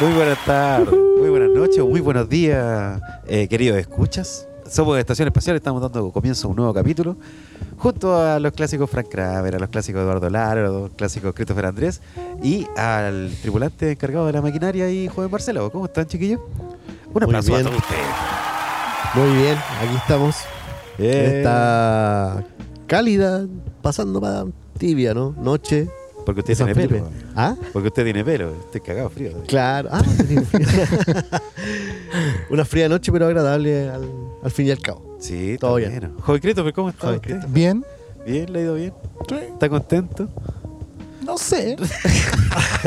Muy buenas tardes, muy buenas noches, muy buenos días, eh, queridos escuchas. Somos de Estación Espacial, estamos dando comienzo a un nuevo capítulo junto a los clásicos Frank Kramer, a los clásicos Eduardo Lara, a los clásicos Christopher Andrés y al tripulante encargado de la maquinaria y joven Marcelo. ¿Cómo están, chiquillos? Un Muy aplauso a todos ustedes. Muy bien, aquí estamos. Eh, Está cálida, pasando para tibia, ¿no? Noche. Porque usted tiene pelo. Felipe. ¿Ah? Porque usted tiene pelo. Estoy cagado frío. Claro. Ah, frío. Una fría noche, pero agradable al, al fin y al cabo. Sí, Todo bien. bueno. Joven Christopher, ¿cómo está Joven usted? Bien. Bien, le ha ido bien. ¿Está contento? No sé,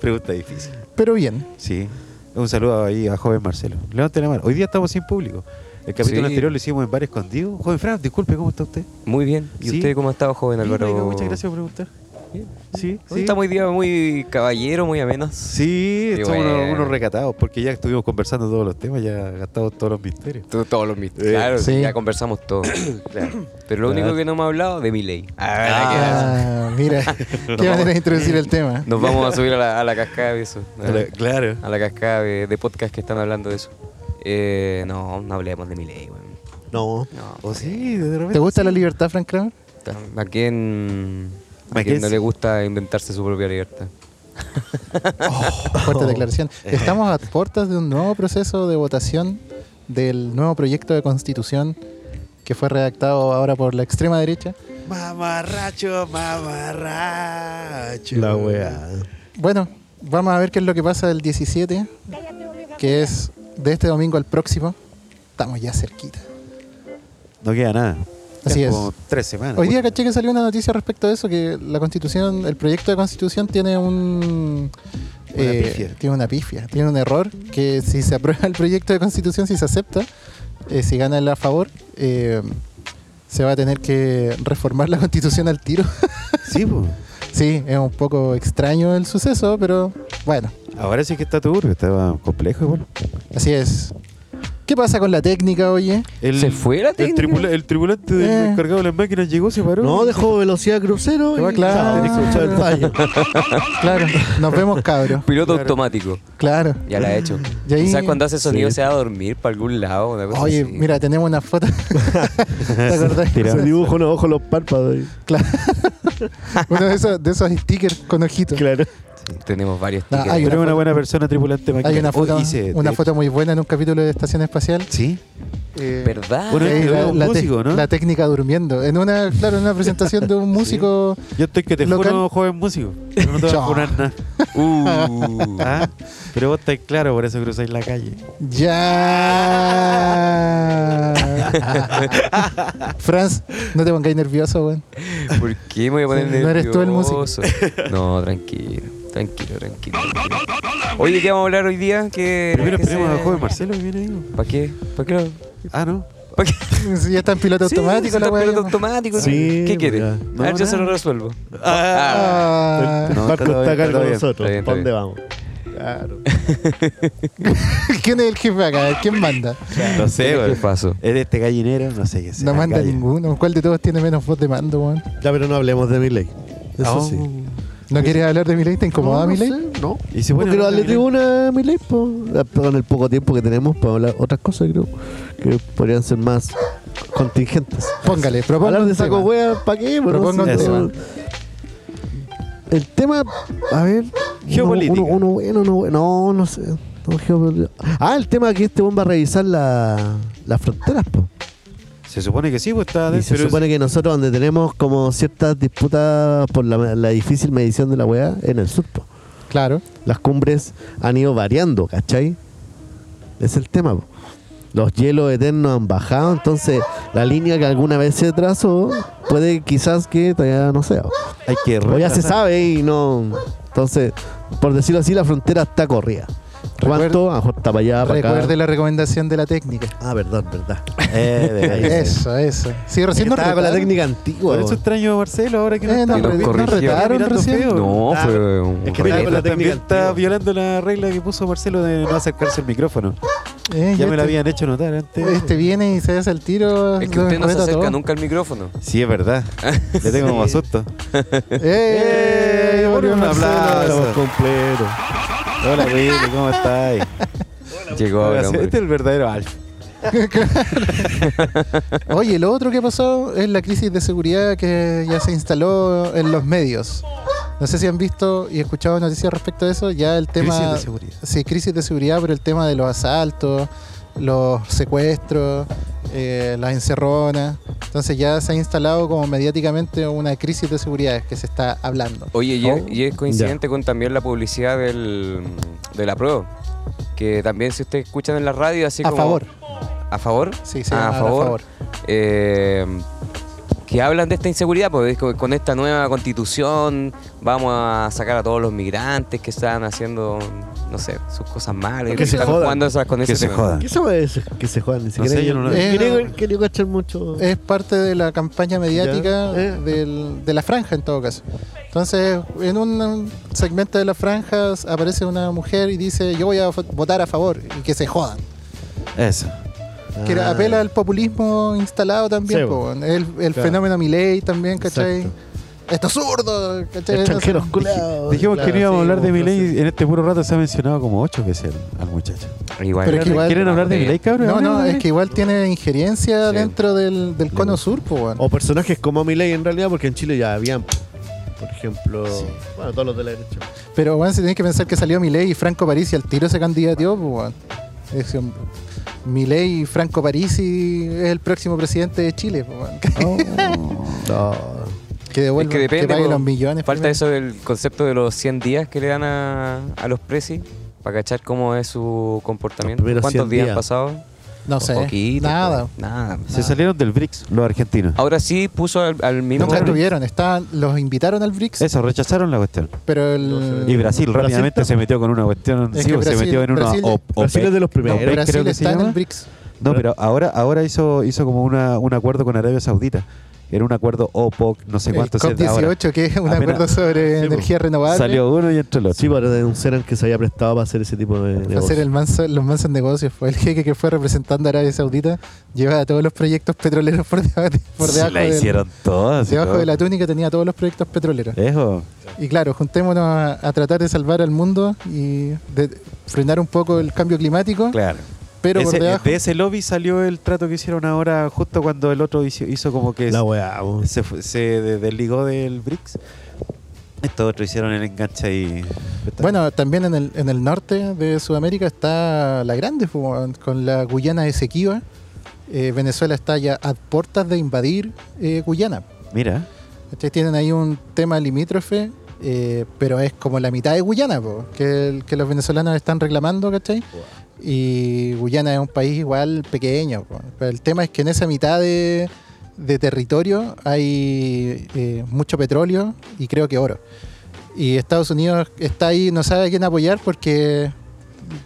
Pregunta difícil. pero bien. Sí. Un saludo ahí a joven Marcelo. Levante la mano. Hoy día estamos sin público. El capítulo Sí. anterior lo hicimos en bar escondido. Joven Fran, disculpe, ¿cómo está usted? Muy bien. ¿Y Sí. usted cómo ha estado, joven Bien, Álvaro? oiga, muchas gracias por preguntar. Sí, sí. estamos hoy día muy caballero, muy amenos. Sí, somos unos, bueno. unos recatados porque ya estuvimos conversando todos los temas, ya gastamos todos los misterios. Tú- Todos los misterios. Eh, claro, sí. ya conversamos todo. Claro. Pero lo único que no hemos hablado de mi ley. Ah, mira, qué manera de introducir el tema. Nos vamos a subir a la, a la cascada de eso. A la- claro. A la cascada de, de podcast que están hablando de eso. Eh, no, no hablemos de mi ley, weón. No. No. O sí, de repente. ¿Te gusta sí. la libertad, Frank Kramer? ¿A quién, ¿A quién no le gusta inventarse su propia libertad? Fuerte declaración. Estamos a puertas de un nuevo proceso de votación del nuevo proyecto de constitución que fue redactado ahora por la extrema derecha. Mamarracho, mamarracho. La weá. Bueno, vamos a ver qué es lo que pasa el 17, que es de este domingo al próximo. Estamos ya cerquita. No queda nada. Así es. Como tres semanas. Hoy día caché que salió una noticia respecto de eso, que la constitución, el proyecto de constitución tiene un... Una pifia. Tiene una pifia, tiene un error, que si se aprueba el proyecto de constitución, si se acepta, eh, si gana el a favor, eh, se va a tener que reformar la constitución al tiro. Sí, pues. sí, es un poco extraño el suceso, pero bueno, Ahora sí que está turbio, estaba complejo igual. así es. ¿Qué pasa con la técnica, oye? El, ¿Se fue la el, técnica? tripula- el tripulante del Eh. encargado de las máquinas llegó, se paró. No, dejó velocidad crucero. Ah, y claro. el. Claro, nos vemos cabros. Piloto Claro. automático. Claro. Ya la he hecho. Y ahí- Quizás cuando hace sonido Sí. se va a dormir para algún lado. Una cosa Oye, así. mira, tenemos una foto. ¿Te acordás? Se dibujo unos ojos los párpados. ahí. Claro. Uno de esos, de esos stickers con ojitos. Claro. Sí, tenemos varios No, tickets. hay Pero una una foto- buena persona, tripulante. Hay una foto, hice- una de- foto muy buena en un capítulo de Estación Espacial. Sí. Eh, ¿Verdad? Bueno, la, es un la te- músico, ¿no? la técnica durmiendo. En una, claro, en una presentación de un músico. Yo estoy que te Local. juro, joven músico. Pero no te voy a jurar nada. Uh. Ah, Pero vos estáis claro, por eso cruzáis la calle. ¡Ya! Franz, no te pongáis nervioso, weón. ¿Por qué me voy a poner Sí, nervioso? no eres tú el músico. No, tranquilo. Tranquilo, tranquilo. Oye, ¿qué vamos a hablar hoy día? ¿Qué, Primero qué esperemos se- al joven Marcelo que viene ahí. ¿Para qué? ¿Para qué? lo- Ah, no. ¿Para qué? Si ya está en piloto Sí, automático la piloto automático. Sí, ¿Qué quiere? ya. a ver, yo se lo resuelvo. Ah, El No, barco está acá con nosotros. ¿Para dónde bien. vamos? Claro. ¿Quién es el jefe acá? ¿Quién manda? No sé, ¿Qué güey. pasó? Es de este gallinero, no sé qué sea. No manda ninguno. ¿Cuál de todos tiene menos voz de mando, weón? Ya, pero no hablemos de mi ley. Eso Oh. sí. ¿No quieres hablar de mi ley? ¿Te incomoda no, mi no ley? sé, no. Y se No pone quiero darle tribuna a mi ley, pues. Con el poco tiempo que tenemos para hablar otras cosas, creo que podrían ser más contingentes. Póngale, proponga Hablar de saco wea, ¿para qué? Bueno, Proponga tema. El tema, a ver. Geopolítica. Uno, uno bueno, uno bueno. No, no sé. No. Ah, el tema que este buen va a revisar la, las fronteras, pues. Se supone que sí, pues está Y se pero supone que nosotros donde tenemos como ciertas disputas por la, la difícil medición de la weá, en el sur, po. Claro. Las cumbres han ido variando, ¿cachai? Es el tema, po. Los hielos eternos han bajado, entonces la línea que alguna vez se trazó puede quizás que todavía no sea. po. hay que O ya se sabe y no... Entonces, por decirlo así, la frontera está corrida. ¿Cuánto? A está para allá, para acá. Recuerde la recomendación de la técnica. Ah, verdad, verdad. Eh. Eso, eso. Sí, recién nos Estaba con la técnica antigua. Por eso extraño a Marcelo ahora que no Eh, está. nos retaron recién. feo. No, Ah, fue un es que estaba con la técnica está violando la regla que puso Marcelo de no acercarse al micrófono. Eh, Ya me este- lo habían hecho notar antes. Este viene y se hace el tiro. Es que usted no se acerca todo. nunca al micrófono. Sí, es verdad. Le tengo como susto. ¡Eh! Eh, un aplauso. Estamos completos. Hola, Willy, ¿cómo estás? Llegó ahora, Este es el verdadero Alf. Oye, lo otro que pasó es la crisis de seguridad que ya se instaló en los medios. No sé si han visto y escuchado noticias respecto a eso. Ya el tema. Crisis de seguridad. Sí, crisis de seguridad, pero el tema de los asaltos, los secuestros, eh, las encerronas. Entonces ya se ha instalado como mediáticamente una crisis de seguridad que se está hablando. Oye, y, es- Oh. y es coincidente con también la publicidad del, de la prueba. Que también si ustedes escuchan en la radio así a como... favor. ¿A favor? Sí, sí, Ah, a favor. eh, que hablan de esta inseguridad, pues con- esta nueva constitución vamos a sacar a todos los migrantes que están haciendo, no sé, sus cosas malas. Que se están jodan. jugando esas con Que ese se jodan. ¿Qué se puede decir? Que se juegan, ni siquiera. sé, yo no lo- cachar mucho. Es parte de la campaña mediática eh. del- de la franja en todo caso. Entonces, en un segmento de las franjas aparece una mujer y dice yo voy a votar a favor y que se jodan. Eso. Que Ah. apela al populismo instalado también, Sí, po, el, el Claro. fenómeno Milei también, ¿cachai? Exacto. Estos zurdos, ¿cachai? Extranjeros culeados. Dijimos que no íbamos a hablar de Milei. En este puro rato se ha mencionado como ocho veces al, al muchacho. Igual. Pero es que igual- ¿Quieren hablar de Milei, cabrón? No, no, es que igual tiene injerencia Sí. dentro del, del cono sur, po. O personajes como Milei en realidad, porque en Chile ya habían, por ejemplo, Sí. bueno, todos los de la derecha. Pero bueno, se tiene que pensar que salió Milei y Franco Parisi al tiro se candidateó, pues weón. Milei y Franco Parisi es el próximo presidente de Chile. No. que devuelva, Es que depende, pague po. los millones. Falta primero. eso del concepto de los 100 días que le dan a, a los presis para cachar cómo es su comportamiento. ¿Cuántos 100 días días. han pasado? No sé, Poquito, nada. pues, nada. Se salieron del BRICS los argentinos. Ahora sí puso al, al mismo. Nunca estuvieron, estaban, los invitaron al BRICS, Eso, rechazaron la cuestión. pero el... Y Brasil Brasil rápidamente está- se metió con una cuestión. Es sí, pues, se Brasil- metió en una Brasil- OP- Brasil es de los No, primeros. OPEC, Brasil creo que se está en el BRICS. No, pero ahora, ahora hizo, hizo como una, un acuerdo con Arabia Saudita. Era un acuerdo OPOC, no sé El cuánto. se- ahora. COP18, que es un Apenas- acuerdo sobre Sí, po. energía renovable. Salió uno y entró el otro. Sí, para denunciaran que se había prestado para hacer ese tipo de Para hacer negocios. el manso- los mansos negocios. Fue el jeque que fue representando a Arabia Saudita. Llevaba todos los proyectos petroleros por debajo, por debajo, la del- hicieron todas. debajo todo. de la túnica. Tenía todos los proyectos petroleros. Eso. Y claro, juntémonos a, a tratar de salvar al mundo y de frenar un poco el cambio climático. Claro. Pero por Ese- debajo. de ese lobby salió el trato que hicieron ahora, justo cuando el otro hizo, hizo como que La weá, se, fu- se de- desligó del BRICS. Estos otros hicieron el enganche ahí. Bueno, también en el, en el norte de Sudamérica está la grande, fu- con la Guyana Esequiba. Eh, Venezuela está ya a puertas de invadir eh, Guyana. Mira. ¿Cachai? Tienen ahí un tema limítrofe, eh, pero es como la mitad de Guyana, po, que, el- que los venezolanos están reclamando, ¿cachai? Y Guyana es un país igual pequeño. Pero el tema es que en esa mitad de, de territorio hay eh, mucho petróleo y creo que oro. Y Estados Unidos está ahí, no sabe a quién apoyar porque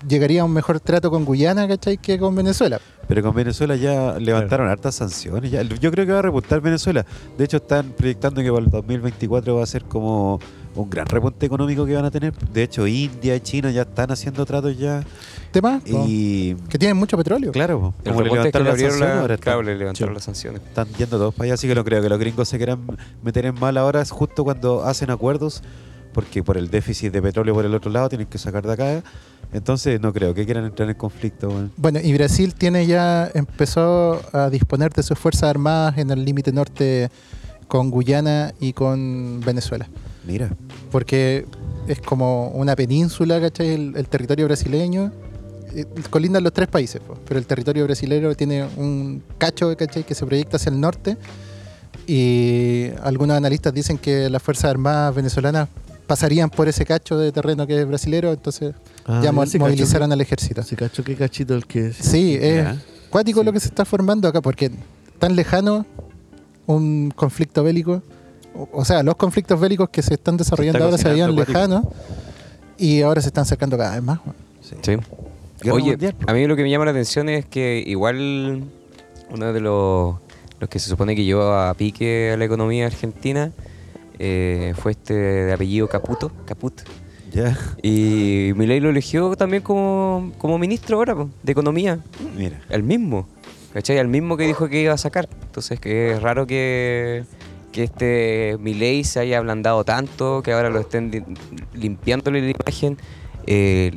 llegaría a un mejor trato con Guyana, ¿cachai? Que con Venezuela. Pero con Venezuela ya levantaron hartas sanciones. ya. Yo creo que va a repuntar Venezuela. De hecho, están proyectando que para el 2024 va a ser como un gran repunte económico que van a tener. De hecho, India y China ya están haciendo tratos ya. Tema Y que tienen mucho petróleo. claro, El como le reporte es que levantaron las abrieron sanciones, la, ahora claro, están, le levantaron Sí. las sanciones. están yendo todos para allá. Así que no creo que los gringos se quieran meter en mal ahora, es justo cuando hacen acuerdos. Porque por el déficit de petróleo por el otro lado tienen que sacar de acá. Entonces no creo que quieran entrar en conflicto. Bueno, y Brasil tiene ya, empezó a disponer de sus fuerzas armadas en el límite norte con Guyana y con Venezuela. Mira. Porque es como una península, ¿cachai? El, el territorio brasileño. eh, Colindan los tres países, po, pero el territorio brasileño tiene un cacho, ¿cachai? Que se proyecta hacia el norte. Y algunos analistas dicen que las fuerzas armadas venezolanas pasarían por ese cacho de terreno que es brasilero, entonces Ah, ya movilizaron al ejército. Ese cacho, qué cachito el que es. Sí, es Ya. cuático lo que se está formando acá, porque tan lejano un conflicto bélico, o, o sea, los conflictos bélicos que se están desarrollando está ahora se veían lejanos y ahora se están acercando cada vez más. Sí. Oye, mundial, a mí lo que me llama la atención es que igual uno de los, los que se supone que llevó a pique a la economía argentina eh, fue este de apellido Caputo, Caput. Ya, Y Milei lo eligió también como, como ministro ahora de economía, mira. el mismo. ¿Cachai? El mismo que dijo que iba a sacar. Entonces que es raro que, que este Milei se haya ablandado tanto, que ahora lo estén li- limpiándole la imagen, eh,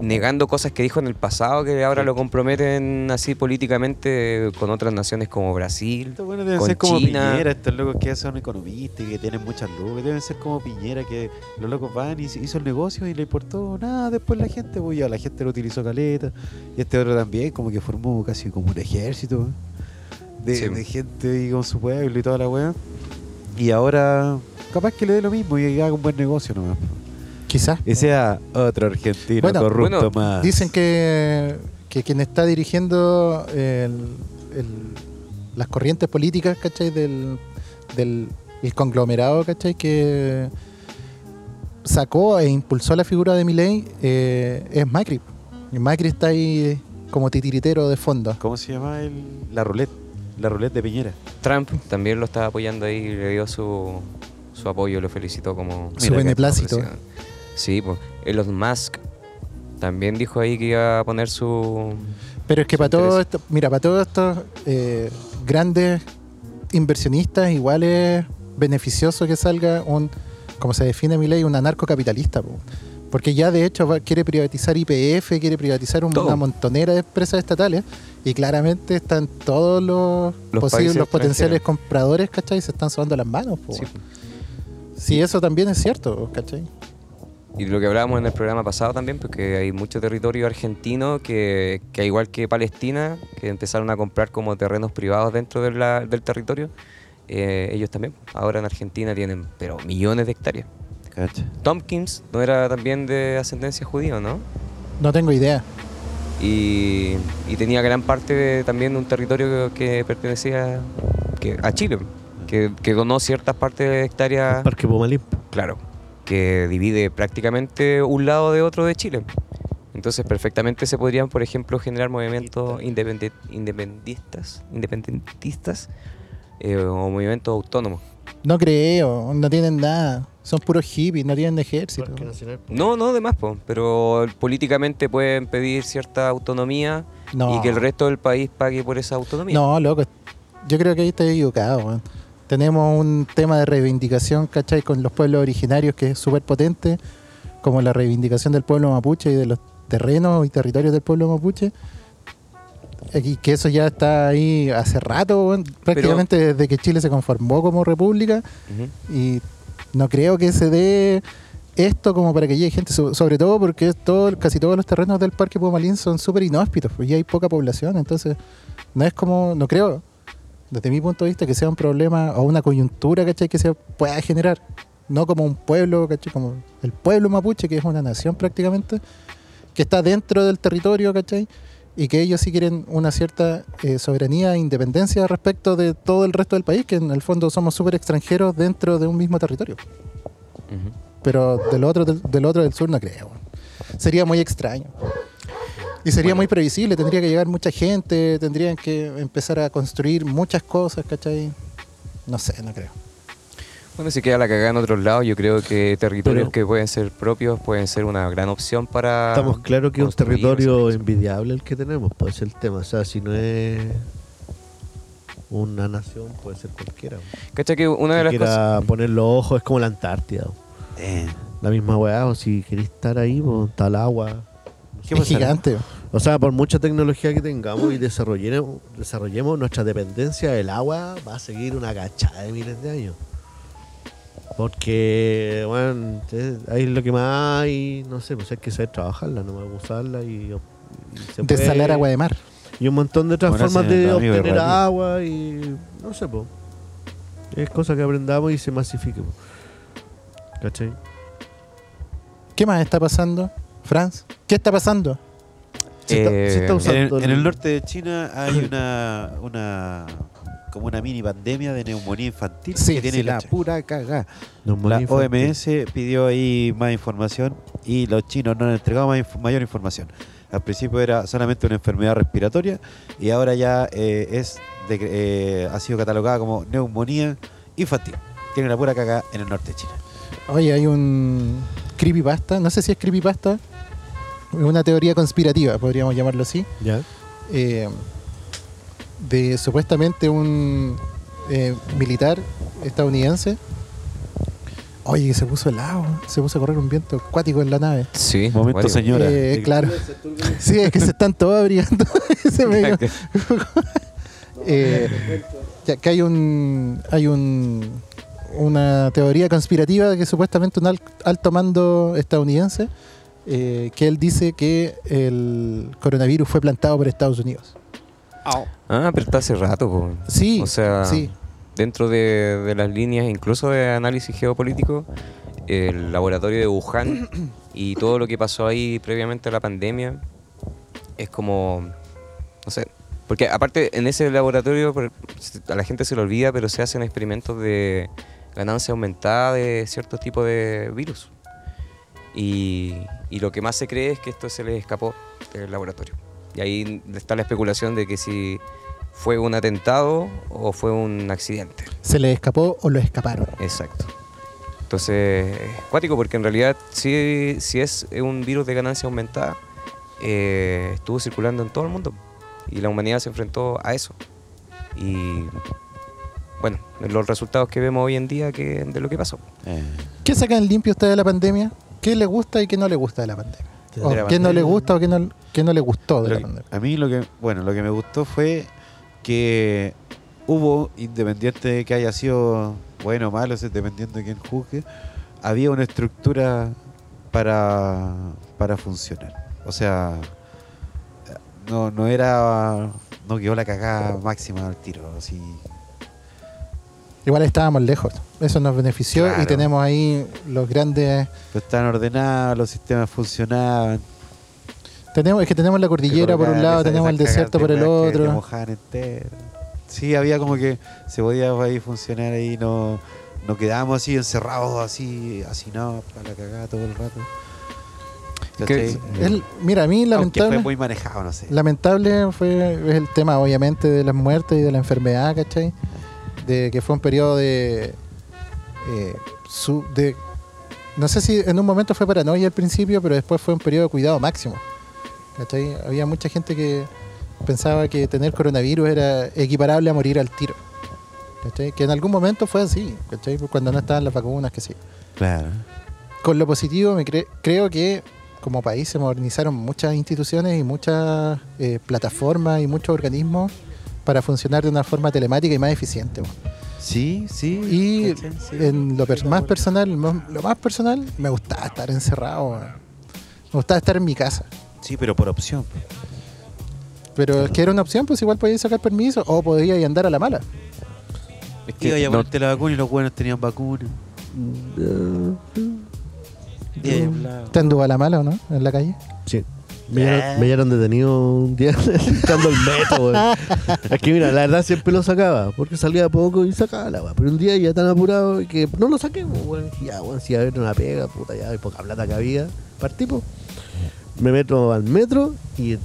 negando cosas que dijo en el pasado, que ahora lo comprometen así políticamente con otras naciones como Brasil. Estos buenos deben con ser como China. Piñera, estos locos que son economistas y que tienen muchas lucas. Deben ser como Piñera, que los locos van y hizo el negocio y le importó nada después la gente, pues ya la gente lo utilizó caleta. Y este otro también, como que formó casi como un ejército ¿eh? De, Sí. de gente y con su pueblo y toda la weá. Y ahora, capaz que le dé lo mismo y haga un buen negocio nomás. pues. Quizás. Y sea otro argentino Bueno, corrupto bueno, más. Dicen que, que quien está dirigiendo el- el- las corrientes políticas, ¿cachai? Del, del el conglomerado, ¿cachai? Que sacó e impulsó la figura de Milei eh, es Macri. Macri está ahí como titiritero de fondo. ¿Cómo se llama el, la roulette? La roulette de Piñera. Trump también lo estaba apoyando ahí, le dio su, su apoyo, lo felicitó como... Su beneplácito. Sí, pues. Elon Musk también dijo ahí que iba a poner su... Pero es que para todo esto, mira, para todos estos eh, grandes inversionistas, igual es beneficioso que salga un, como se define mi ley, un anarcocapitalista. po. Porque ya de hecho quiere privatizar IPF, quiere privatizar un- una montonera de empresas estatales y claramente están todos los, Los posibles, los potenciales compradores, ¿cachai? Se están sobando las manos. po. Sí. Sí, eso también es cierto, ¿cachai? Y lo que hablábamos en el programa pasado también, porque hay mucho territorio argentino que, que igual que Palestina, que empezaron a comprar como terrenos privados dentro de la- del territorio, eh, ellos también. Ahora en Argentina tienen, pero millones de hectáreas. Cacha. Tompkins no era también de ascendencia judía, ¿no? No tengo idea. Y, y tenía gran parte de, también de un territorio que, que pertenecía que, a Chile, que, que donó ciertas partes de hectáreas, El Parque Pumalín. claro, que divide prácticamente un lado de otro de Chile. Entonces perfectamente se podrían, por ejemplo, generar movimientos independe- independentistas, independentistas eh, o movimientos autónomos. No creo, no tienen nada. Son puros hippies, no tienen ejército. Nacional. No, no, de más, po, pero políticamente pueden pedir cierta autonomía No. y que el resto del país pague por esa autonomía. No, loco. Yo creo que ahí estoy equivocado. Tenemos un tema de reivindicación, ¿cachai? Con los pueblos originarios que es súper potente, como la reivindicación del pueblo mapuche y de los terrenos y territorios del pueblo mapuche. Y que eso ya está ahí hace rato, prácticamente desde que Chile se conformó como república. Y no creo que se dé esto como para que llegue gente, so- sobre todo porque todo, casi todos los terrenos del Parque Pumalín son súper inhóspitos pues, y hay poca población, entonces no es como, no creo, desde mi punto de vista, que sea un problema o una coyuntura, ¿cachai? Que se pueda generar, no como un pueblo, ¿cachai? Como el pueblo mapuche, que es una nación prácticamente, que está dentro del territorio, ¿cachai? Y que ellos sí quieren una cierta eh, soberanía e independencia respecto de todo el resto del país, que en el fondo somos súper extranjeros dentro de un mismo territorio. Pero del otro del, del otro del sur no creo. Sería muy extraño. Y sería muy previsible, tendría que llegar mucha gente, tendrían que empezar a construir muchas cosas, ¿cachai? No sé, no creo. Bueno, si queda la cagada en otros lados, yo creo que territorios Pero- que pueden ser propios pueden ser una gran opción para. Estamos claros que es un territorio envidiable el que tenemos, puede ser el tema. O sea, si no es una nación, puede ser cualquiera. Cacha que una de las quiera cosas. poner los ojos es como la Antártida. Eh, La misma weá, o si queréis estar ahí, pues, está el agua. ¿Qué es gigante. O sea, por mucha tecnología que tengamos y desarrollemos, desarrollemos nuestra dependencia del agua, va a seguir una cachada de miles de años. Porque, bueno, eh, ahí es lo que más hay, no sé, pues hay que saber trabajarla, no más usarla y, y se puede- Desalar agua de mar. Y un montón de otras Bueno, formas de obtener agua y no sé, pues. Es cosa que aprendamos y se masifique. po. ¿Cachai? ¿Qué más está pasando, Franz? ¿Qué está pasando? Se está- se está Eh, usando en, el, en el norte de China hay una, una como una mini pandemia de neumonía infantil Sí, que tiene sí, la pura cagada. Neumonía La infantil. OMS pidió ahí más información y los chinos no han entregado más inf- mayor información. Al principio era solamente una enfermedad respiratoria y ahora ya eh, es de- eh, ha sido catalogada como neumonía infantil. Tiene la pura cagada en el norte de China. Oye, hay un creepypasta, no sé si es creepypasta, una teoría conspirativa, podríamos llamarlo así, Ya. eh, de supuestamente un eh, militar estadounidense. Oye, que se puso helado, se puso a correr un viento acuático en la nave. Sí. Momento, señora. Eh, claro. Sí, es que se están todos abrigando. Se me dio- Eh, ya que hay un hay un una teoría conspirativa de que supuestamente un al- alto mando estadounidense eh, que él dice que el coronavirus fue plantado por Estados Unidos. Ah, pero está hace rato, po. Sí, O sea, sí. dentro de, de las líneas, incluso de análisis geopolítico, el laboratorio de Wuhan y todo lo que pasó ahí previamente a la pandemia es como, no sé, porque aparte en ese laboratorio a la gente se le olvida, pero se hacen experimentos de ganancia aumentada de ciertos tipos de virus. Y, y lo que más se cree es que esto se les escapó del laboratorio. Y ahí está la especulación de que si fue un atentado o fue un accidente. Se le escapó o lo escaparon. Exacto. Entonces, es cuático porque en realidad si, si es un virus de ganancia aumentada, eh, estuvo circulando en todo el mundo y la humanidad se enfrentó a eso. Y bueno, los resultados que vemos hoy en día que, de lo que pasó. eh, ¿Qué sacan limpio ustedes de la pandemia? ¿Qué le gusta y qué no le gusta de la pandemia? O ¿Qué no le gusta o qué no, qué no le gustó de Lo la pandemia? a mí lo que, bueno, lo que me gustó fue que hubo, independiente de que haya sido bueno o malo, dependiendo de quién juzgue, había una estructura para, para funcionar. O sea, no, no era, no quedó la cagada máxima al tiro, así. Igual estábamos lejos. Eso nos benefició y tenemos ahí los grandes. Pero estaban ordenados, los sistemas funcionaban. Tenemos, es que tenemos la cordillera por un lado, tenemos el desierto por el otro. Sí, había como que se podía ahí funcionar ahí, no, no quedábamos así encerrados, así, así no, para la cagada todo el rato. Que- mira, a mí Aunque lamentable, fue muy manejado, no sé. lamentable fue es el tema obviamente de las muertes y de la enfermedad, ¿cachai? De que fue un periodo de, eh, su- de no sé si en un momento fue paranoia al principio, pero después fue un periodo de cuidado máximo. ¿cachai? Había mucha gente que pensaba que tener coronavirus era equiparable a morir al tiro. ¿cachai? Que en algún momento fue así, ¿cachai? Cuando no estaban las vacunas, que sí. Claro. Con lo positivo, me cre- creo que como país se modernizaron muchas instituciones y muchas eh, plataformas y muchos organismos para funcionar de una forma telemática y más eficiente. Sí, sí. Y en lo per- más personal, lo más personal, me gustaba estar encerrado. Me gustaba estar en mi casa. Sí, pero por opción. Pero es que era una opción, pues igual podías sacar permiso o podías ir a andar a la mala. Es Iba a no- ponerte la vacuna y los buenos tenían vacuna. Y ahí hablaba. ¿Te anduvo a la mala o no? En la calle. Sí. Me hallaron, me hallaron detenido un día entrando el metro, weón. Es que mira, la verdad siempre lo sacaba, porque salía poco y sacaba la weá. Pero un día ya tan apurado que no lo saqué, weón. Y Ya, weón, si iba a haber una pega, puta, ya hay poca plata que había. Partí, pues. Me meto al metro y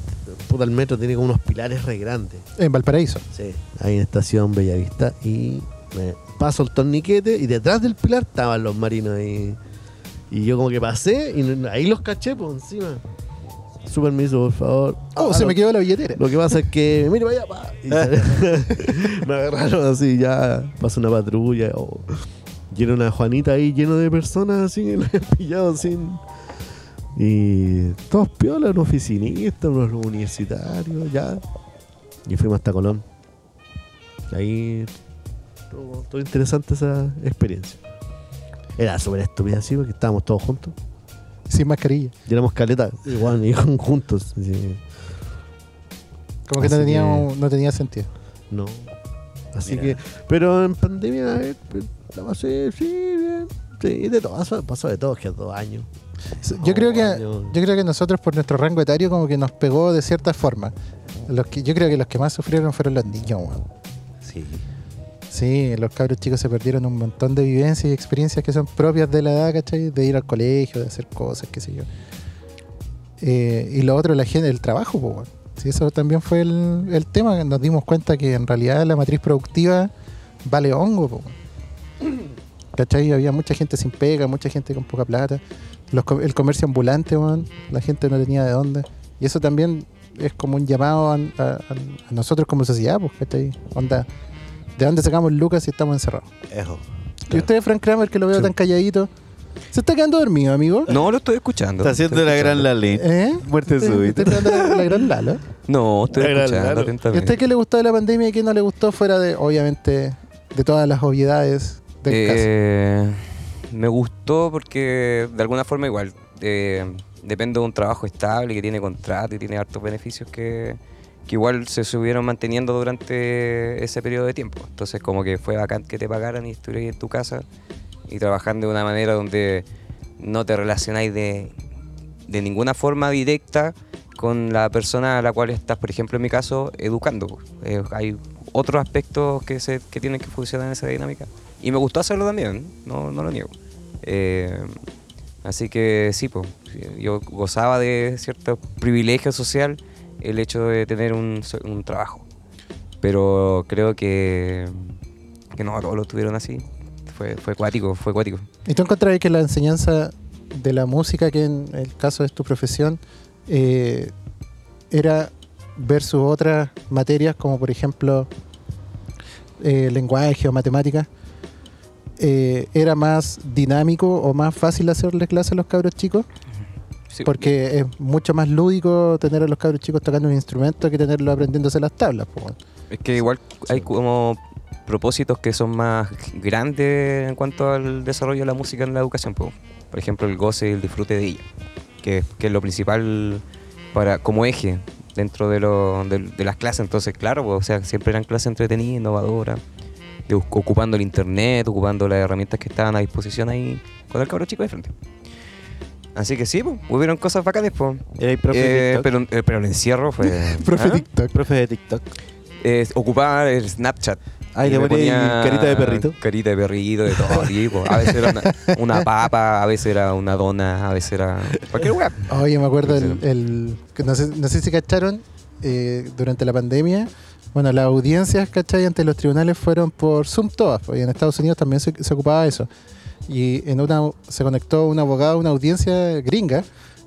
puta, el metro tiene como unos pilares re grandes. En Valparaíso. Sí. Ahí en estación Bellavista y me paso el torniquete y detrás del pilar estaban los marinos ahí. Y yo como que pasé y ahí los caché por encima. Su permiso, por favor. Oh, Ah, se lo- me quedó la billetera. Lo que pasa es que, mire, vaya, pa. Y me agarraron así, ya pasó una patrulla. O, y era una Juanita ahí lleno de personas así, pillado sin. Y todos piolas, unos oficinistas, unos universitarios, ya. Y fuimos hasta Colón. Ahí. Todo, todo interesante esa experiencia. Era súper estúpida así porque estábamos todos juntos. Sin mascarilla. Y éramos caleta, igual, y juntos. Como que no tenía, que- no tenía sentido. No. Así Mira. que, pero en pandemia eh, pues, la pasé, sí, bien. Sí, de todo, pasó, pasó de todo, que dos años. Yo creo que Años. yo creo que nosotros por nuestro rango etario como que nos pegó de cierta forma. Los que yo creo que los que más sufrieron fueron los niños, weón. Sí. Sí, los cabros chicos se perdieron un montón de vivencias y experiencias que son propias de la edad, ¿cachai? De ir al colegio, de hacer cosas, qué sé yo. Eh, y lo otro, la gente, el trabajo, pues. Sí, eso también fue el, tema. Nos dimos cuenta que en realidad la matriz productiva vale hongo, weón. ¿cachai? Había mucha gente sin pega, mucha gente con poca plata. Los el comercio ambulante, weón, la gente no tenía de dónde. Y eso también es como un llamado a, a- a nosotros como sociedad, pues, ¿cachai? Onda, ¿de dónde sacamos lucas si estamos encerrados? Ejo. Y usted, Frank Kramer, que lo veo Sí. tan calladito, ¿se está quedando dormido, amigo? No, lo estoy escuchando. Está haciendo la gran. Lalín. ¿Eh? Muerte súbita. usted está dando la, la gran Lalo. No, estoy La escuchando. ¿Y usted qué le gustó de la pandemia y qué no le gustó fuera de, obviamente, de todas las obviedades del caso? Eh, me gustó porque de alguna forma igual eh, depende de un trabajo estable que tiene contrato y tiene hartos beneficios que, que igual se estuvieron manteniendo durante ese periodo de tiempo. Entonces como que fue bacán que te pagaran y estuvieras en tu casa y trabajando de una manera donde no te relacionáis de, de ninguna forma directa con la persona a la cual estás, por ejemplo, en mi caso, educando. Eh, hay otros aspectos que, se, que tienen que funcionar en esa dinámica. Y me gustó hacerlo también, no, no lo niego. Eh, así que sí, pues, yo gozaba de cierto privilegio social el hecho de tener un, un trabajo. Pero creo que, que no todos lo tuvieron así. Fue, fue cuático, fue cuático. ¿Y tú que la enseñanza de la música, que en el caso es tu profesión, eh, era versus otras materias como por ejemplo eh, lenguaje o matemáticas, eh, era más dinámico o más fácil hacerle clase a los cabros chicos? Sí, Porque es mucho más lúdico tener a los cabros chicos tocando un instrumento que tenerlos aprendiéndose las tablas. po. Es que igual hay como propósitos que son más grandes en cuanto al desarrollo de la música en la educación. po. Por ejemplo, el goce y el disfrute de ella, que, que es lo principal para como eje dentro de, lo, de, de las clases. Entonces, claro, po, o sea, siempre eran clases entretenidas, innovadoras, de ocupando el internet, ocupando las herramientas que estaban a disposición ahí con el cabro chico de frente. Así que sí, pues, hubieron cosas bacanes, pues. Era el profe de TikTok. pero, eh, pero el encierro fue. Profe ¿Ah? TikTok. Profe de TikTok. Eh, ocupaba el Snapchat. Ay, Y le ponía carita de perrito. Carita de perrito, de todo tipo. A veces era una, una papa, a veces era una dona, a veces era cualquier weá. Oye, me acuerdo el, el- que no, sé, no sé si cacharon eh, durante la pandemia. Bueno, las audiencias, ¿cachai? Ante los tribunales fueron por Zoom todas, y en Estados Unidos también se, se ocupaba eso. Y en una se conectó un abogado a una audiencia gringa,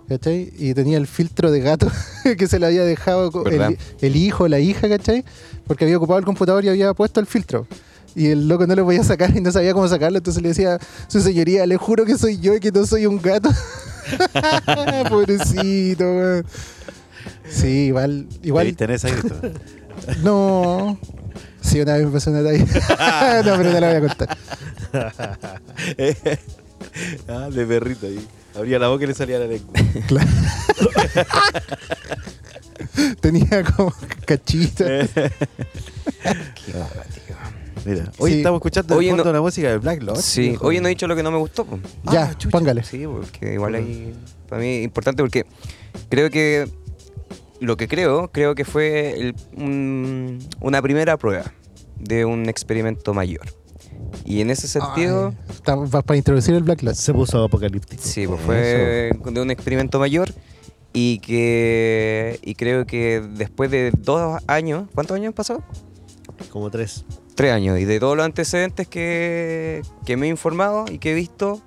¿cachai? Y tenía el filtro de gato que se le había dejado el, el hijo, la hija, ¿cachai? Porque había ocupado el computador y había puesto el filtro. Y el loco no lo podía sacar y no sabía cómo sacarlo, entonces le decía, su señoría, le juro que soy yo y que no soy un gato. Pobrecito, weón. Sí, igual, igual. Igual. tenés ahí grito. No. Sí, una vez me pasó una talla. no, pero no la voy a contar. ah, de perrito ahí. Abría la boca y le salía la lengua. Claro. Tenía como cachita. Mira, hoy Sí. estamos escuchando fondo no- la música de Black Lodge. Sí, viejo. oye, no he dicho lo que no me gustó. po. ya, Ah, póngale. Sí, porque igual hay. Para mí es importante porque creo que. Lo que creo, creo que fue el- un- una primera prueba de un experimento mayor. Y en ese sentido. Ay, para introducir el Black Lodge. Se puso apocalíptico. Sí, pues fue de un experimento mayor y que y creo que después de dos años, ¿cuántos años han pasado? Como tres. Tres años y de todos los antecedentes que, que me he informado y que he visto,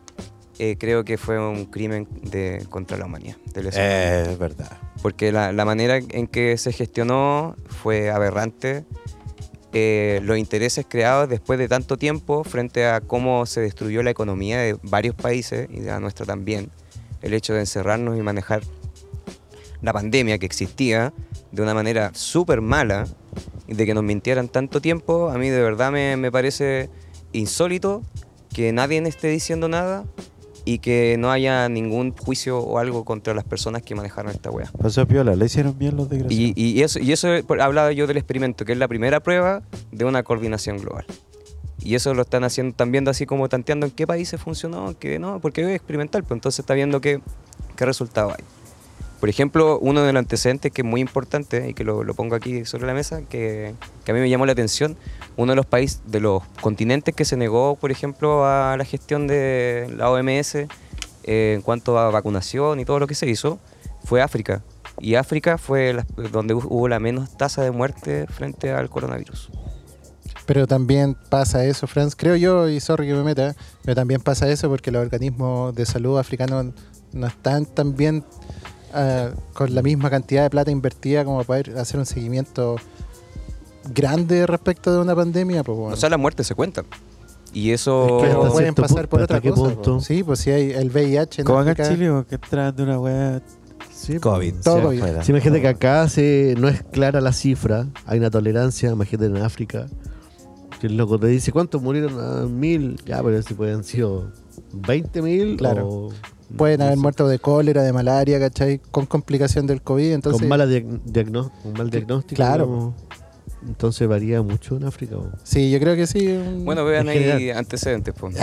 eh, creo que fue un crimen de, contra la humanidad. Eh, es verdad. Porque la, la manera en que se gestionó fue aberrante. Eh, los intereses creados después de tanto tiempo frente a cómo se destruyó la economía de varios países y de la nuestra también. El hecho de encerrarnos y manejar la pandemia que existía de una manera súper mala y de que nos mintieran tanto tiempo, a mí de verdad me, me parece insólito que nadie esté diciendo nada y que no haya ningún juicio o algo contra las personas que manejaron esta wea. Pasó piola, le hicieron bien los desgraciados. Y, y eso, y eso hablaba yo del experimento, que es la primera prueba de una coordinación global. Y eso lo están haciendo, están viendo así como tanteando en qué países funcionó, en qué no, porque es experimental, pues entonces está viendo qué, qué resultado hay. Por ejemplo, uno de los antecedentes que es muy importante y que lo, pongo aquí sobre la mesa, que, a mí me llamó la atención, uno de los países, de los continentes que se negó, por ejemplo, a la gestión de la OMS eh, en cuanto a vacunación y todo lo que se hizo, fue África. Y África fue donde hu- hubo la menos tasa de muerte frente al coronavirus. Pero también pasa eso, Franz, creo yo, y sorry que me meta, pero también pasa eso porque los organismos de salud africanos no están tan bien con la misma cantidad de plata invertida como para poder hacer un seguimiento grande respecto de una pandemia. Pues, bueno. O sea, las muertes se cuentan. Y eso... Es que pero pueden pasar punto, por ¿hasta otra qué cosa. punto? po. Sí, pues si hay el VIH acá en Chile, porque entran de una weá Sí, COVID. pues. Todo sí, COVID. Si imagínate que acá se, no es clara la cifra, hay una tolerancia, imagínate en África, que el loco te dice, ¿cuántos murieron? Ah, mil, ya, pero si pueden sido 20 mil Claro. o... pueden haber muerto de cólera, de malaria, ¿cachai? Con complicación del COVID. Entonces, con, mala diag- diagno- con mal diagnóstico. Claro. digamos. Entonces varía mucho en África. sí, yo creo que sí. Bueno, vean En ahí general. antecedentes. pues.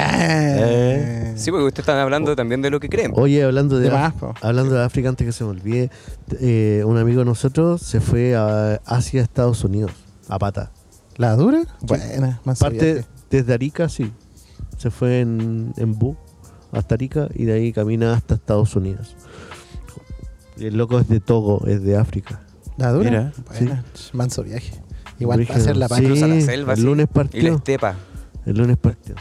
Sí, porque ustedes están hablando también de lo que creen. Oye, hablando de, más, hablando de África, antes que se me olvide, eh, un amigo de nosotros se fue a, hacia Estados Unidos, a pata. ¿La dura? Buena, más Parte desde Arica, sí. Se fue en, en bus hasta Arica y de ahí camina hasta Estados Y el loco es de Togo, es de África. ¿La dura? Mira, manso viaje. Igual Brígido. hacer la pata. Sí, la selva, el sí, lunes Y la partió. estepa. El lunes partió.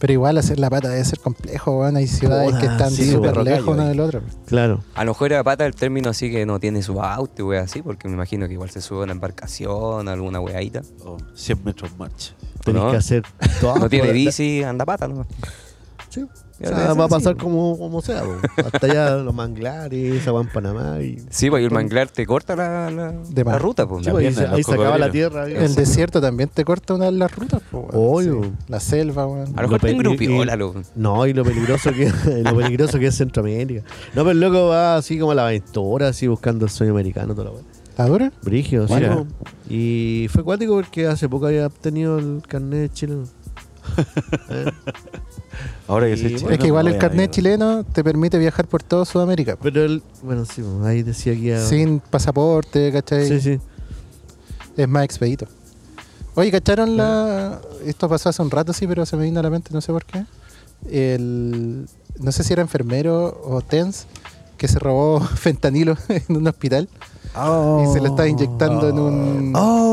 Pero igual hacer la pata debe ser complejo, weón. Hay ciudades que están sí, súper lejos una del otro. Claro. A lo mejor era pata el término así que no tiene su auto y wea así, porque me imagino que igual se sube a una embarcación, alguna weadita. O 100 metros marcha. Tenés No. que hacer todo. No tiene bici, anda pata, ¿no? Sí. O sea, va a pasar como, como sea. po. Hasta allá los manglares, agua en Panamá. Y... Sí, pues y el manglar te corta la, la, De la más. ruta, pues. Sí, ahí se, se acaba la tierra. El desierto también te corta una de las rutas. Obvio. Sí. La selva, weón. A lo mejor te engrupiola. No, y lo peligroso que lo peligroso que es Centroamérica. No, pero el loco va así como a la aventura, así buscando el sueño americano, toda la. ¿La dura? Brigio, sí. Y fue cuático porque hace poco había obtenido el carnet chileno. Eh, Ahora que soy chileno, es que igual el carnet ir. chileno te permite viajar por toda Sudamérica. Pero el, bueno, sí, ahí decía que ya- Sin pasaporte, ¿cachai? Sí, sí. Es más expedito. Oye, ¿cacharon la...? Esto pasó hace un rato, sí, pero se me vino a la mente, no sé por qué. El... No sé si era enfermero o TENS que se robó fentanilo en un hospital y se lo estaba inyectando en un... Oh.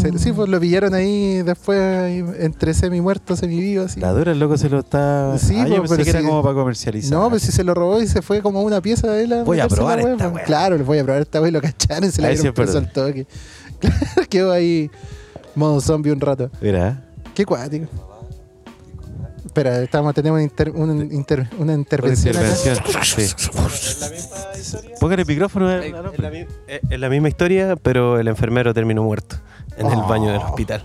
Se- sí, pues lo pillaron ahí después ahí, entre semi muerto, semi vivo, así. La dura, el loco se lo está. Sí, ah, yo pues, pensé pero era como para comercializar. No, pues si se lo robó y se fue como una pieza de él. Voy a probar la wea, esta wea. Claro, le voy a probar esta wea y lo cacharon y se sí dieron es preso al toque. Claro, quedó ahí modo zombie un rato. Mira. Qué cuático. Espera, estamos, tenemos una, inter- una inter- una intervención. intervención. Sí. La. Pongan el micrófono al la, es- es la misma historia, pero el enfermero terminó muerto en el baño del hospital.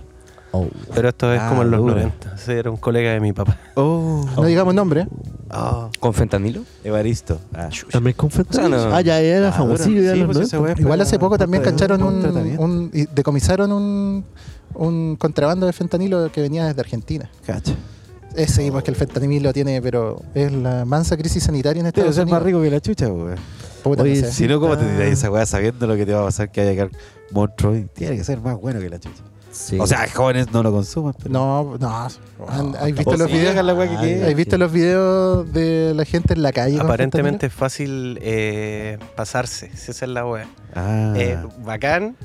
Oh. Pero esto es Ah, como en los dura. 90. Sí, era un colega de mi papá. Oh. No digamos nombre. ¿eh? Ah, ¿Con fentanilo? Evaristo. Ah. También con fentanilo. O sea, no- Ah, ya era Ah, famosillo Sí, los pues 90. esa wea es Igual hace poco también cacharon un, decomisaron un, un contrabando de fentanilo que venía desde Argentina. Cacha. Ese seguimos que el fentanilo tiene, pero es la mansa crisis sanitaria en Debe Estados ser más rico que la chucha, sé. sí. Si no, ¿cómo te está- tiráis esa weá sabiendo lo que te va a pasar que haya que monstruo? y Tiene que ser más bueno que la chucha. Sí. O sea, jóvenes no lo consuman, pero. No, no. ¿Has visto los videos? hagan la weá que Ah, quieran. ¿Has visto los videos de la gente en la calle? Aparentemente es fácil eh, pasarse, si esa es la wea. Ah, Eh, bacán,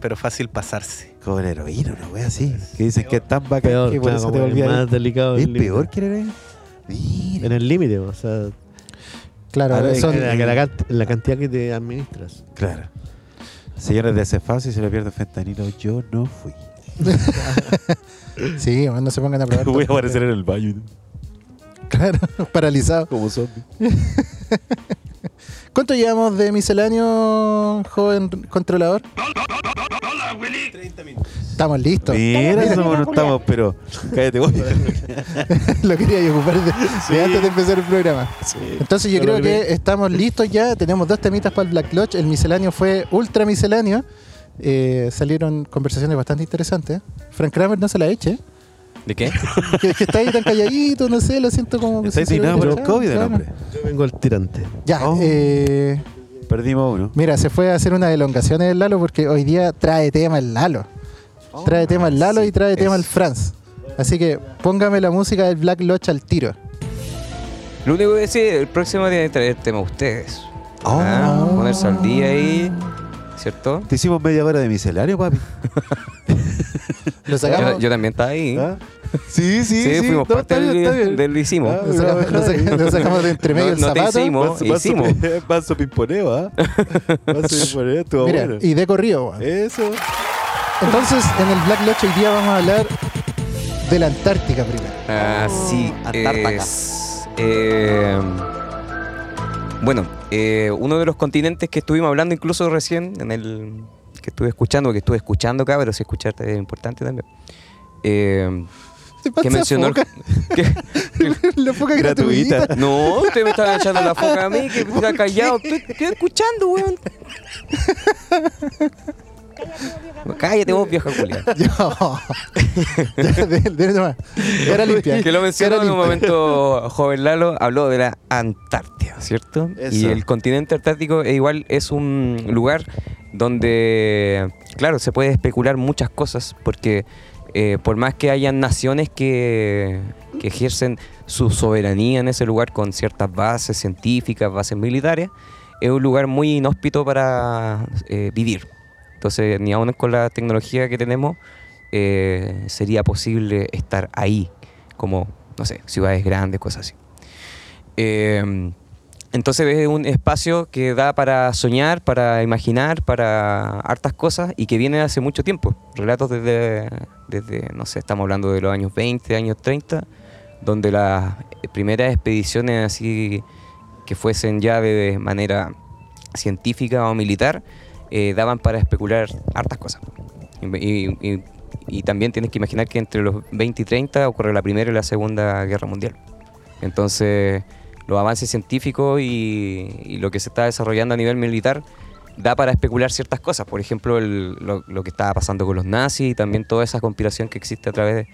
pero fácil pasarse. como la heroína, una wea así. Que dicen que es tan bacán peor, que por claro, eso te más delicado. ¿Es peor que la heroína? Mira. En el límite, o sea, Claro, ver, son, en la, la cantidad que te administras. Claro. Señores de Cefaso, si se le pierde fentanilo, yo no fui. sí, no se pongan a probar. Voy a aparecer en el baño Claro, paralizado. como zombie. ¿Cuánto llevamos de misceláneo, joven controlador? 30 minutos. Estamos listos. Mira, eso no estamos, pero cállate, voy. Lo quería yo ocupar de, de antes de empezar el programa. Entonces yo creo bien. que estamos listos ya. Tenemos dos temitas para el Black Lodge. El misceláneo fue ultra misceláneo. Eh, salieron conversaciones bastante interesantes. Frank Kramer no se la eche. ¿De qué? Que, que está ahí tan calladito, no sé, lo siento como Está indignado por el COVID, el hombre. Yo vengo al tirante. Ya, Oh. eh, Perdimos uno. Mira, se fue a hacer unas elongaciones el Lalo porque hoy día trae tema el Lalo. Trae tema el Lalo sí, y trae tema el. Franz. Así que póngame la música del Black Lodge al tiro. Lo único que decir, el próximo tiene que traer tema a ustedes. Oh. Ah, Ponerse al día ahí, ¿cierto? Te hicimos media hora de misceláneo, papi. Lo sacamos. Yo, yo también estaba ahí. ¿Ah? Sí, sí, Sí, sí. fuimos no, parte está bien, del, está bien. del hicimos. Ah, Lo sacamos, lo saca- lo sacamos de entre medio No- el no te zapato. hicimos. Manso- hicimos. Manso pimponeo, ¿ah? Manso pimponeo, estuvo Mira, bueno. y de corrido. Eso. Entonces, en el Black Lodge hoy día vamos a hablar de la Antártica primero. Así Antártica. es. Eh, bueno, eh, uno de los continentes que estuvimos hablando incluso recién, en el que estuve escuchando, que estuve escuchando acá, pero sí escucharte es importante también. Eh, ¿Te pasa que mencionó el- foca? que- la foca Gratuita. gratuita. no, usted me estaba echando la foca a mí, que está callado. Estoy, estoy escuchando, weón. Cállate vos, vieja Julia. Yo. Ya, de- de- nomás. Cara limpia. Que lo mencionó en un momento joven Lalo, habló de la Antártida, ¿cierto? Eso. Y el continente antártico e igual es un lugar donde, claro, se puede especular muchas cosas, porque eh, por más que hayan naciones que, que ejercen su soberanía en ese lugar con ciertas bases científicas, bases militares, es un lugar muy inhóspito para eh, vivir. Entonces, ni aún con la tecnología que tenemos, eh, sería posible estar ahí, como, no sé, ciudades grandes, cosas así. Eh, entonces es un espacio que da para soñar, para imaginar, para hartas cosas y que viene hace mucho tiempo. Relatos desde, desde, no sé, estamos hablando de los años 20, años 30, donde las primeras expediciones así que fuesen ya de manera científica o militar, eh, daban para especular hartas cosas. Y, también tienes que imaginar que entre los 20 y 30 ocurre la Primera y la Segunda Guerra Mundial. Entonces, los avances científicos y, lo que se está desarrollando a nivel militar da para especular ciertas cosas. Por ejemplo, lo, que estaba pasando con los nazis y también toda esa conspiración que existe a través de,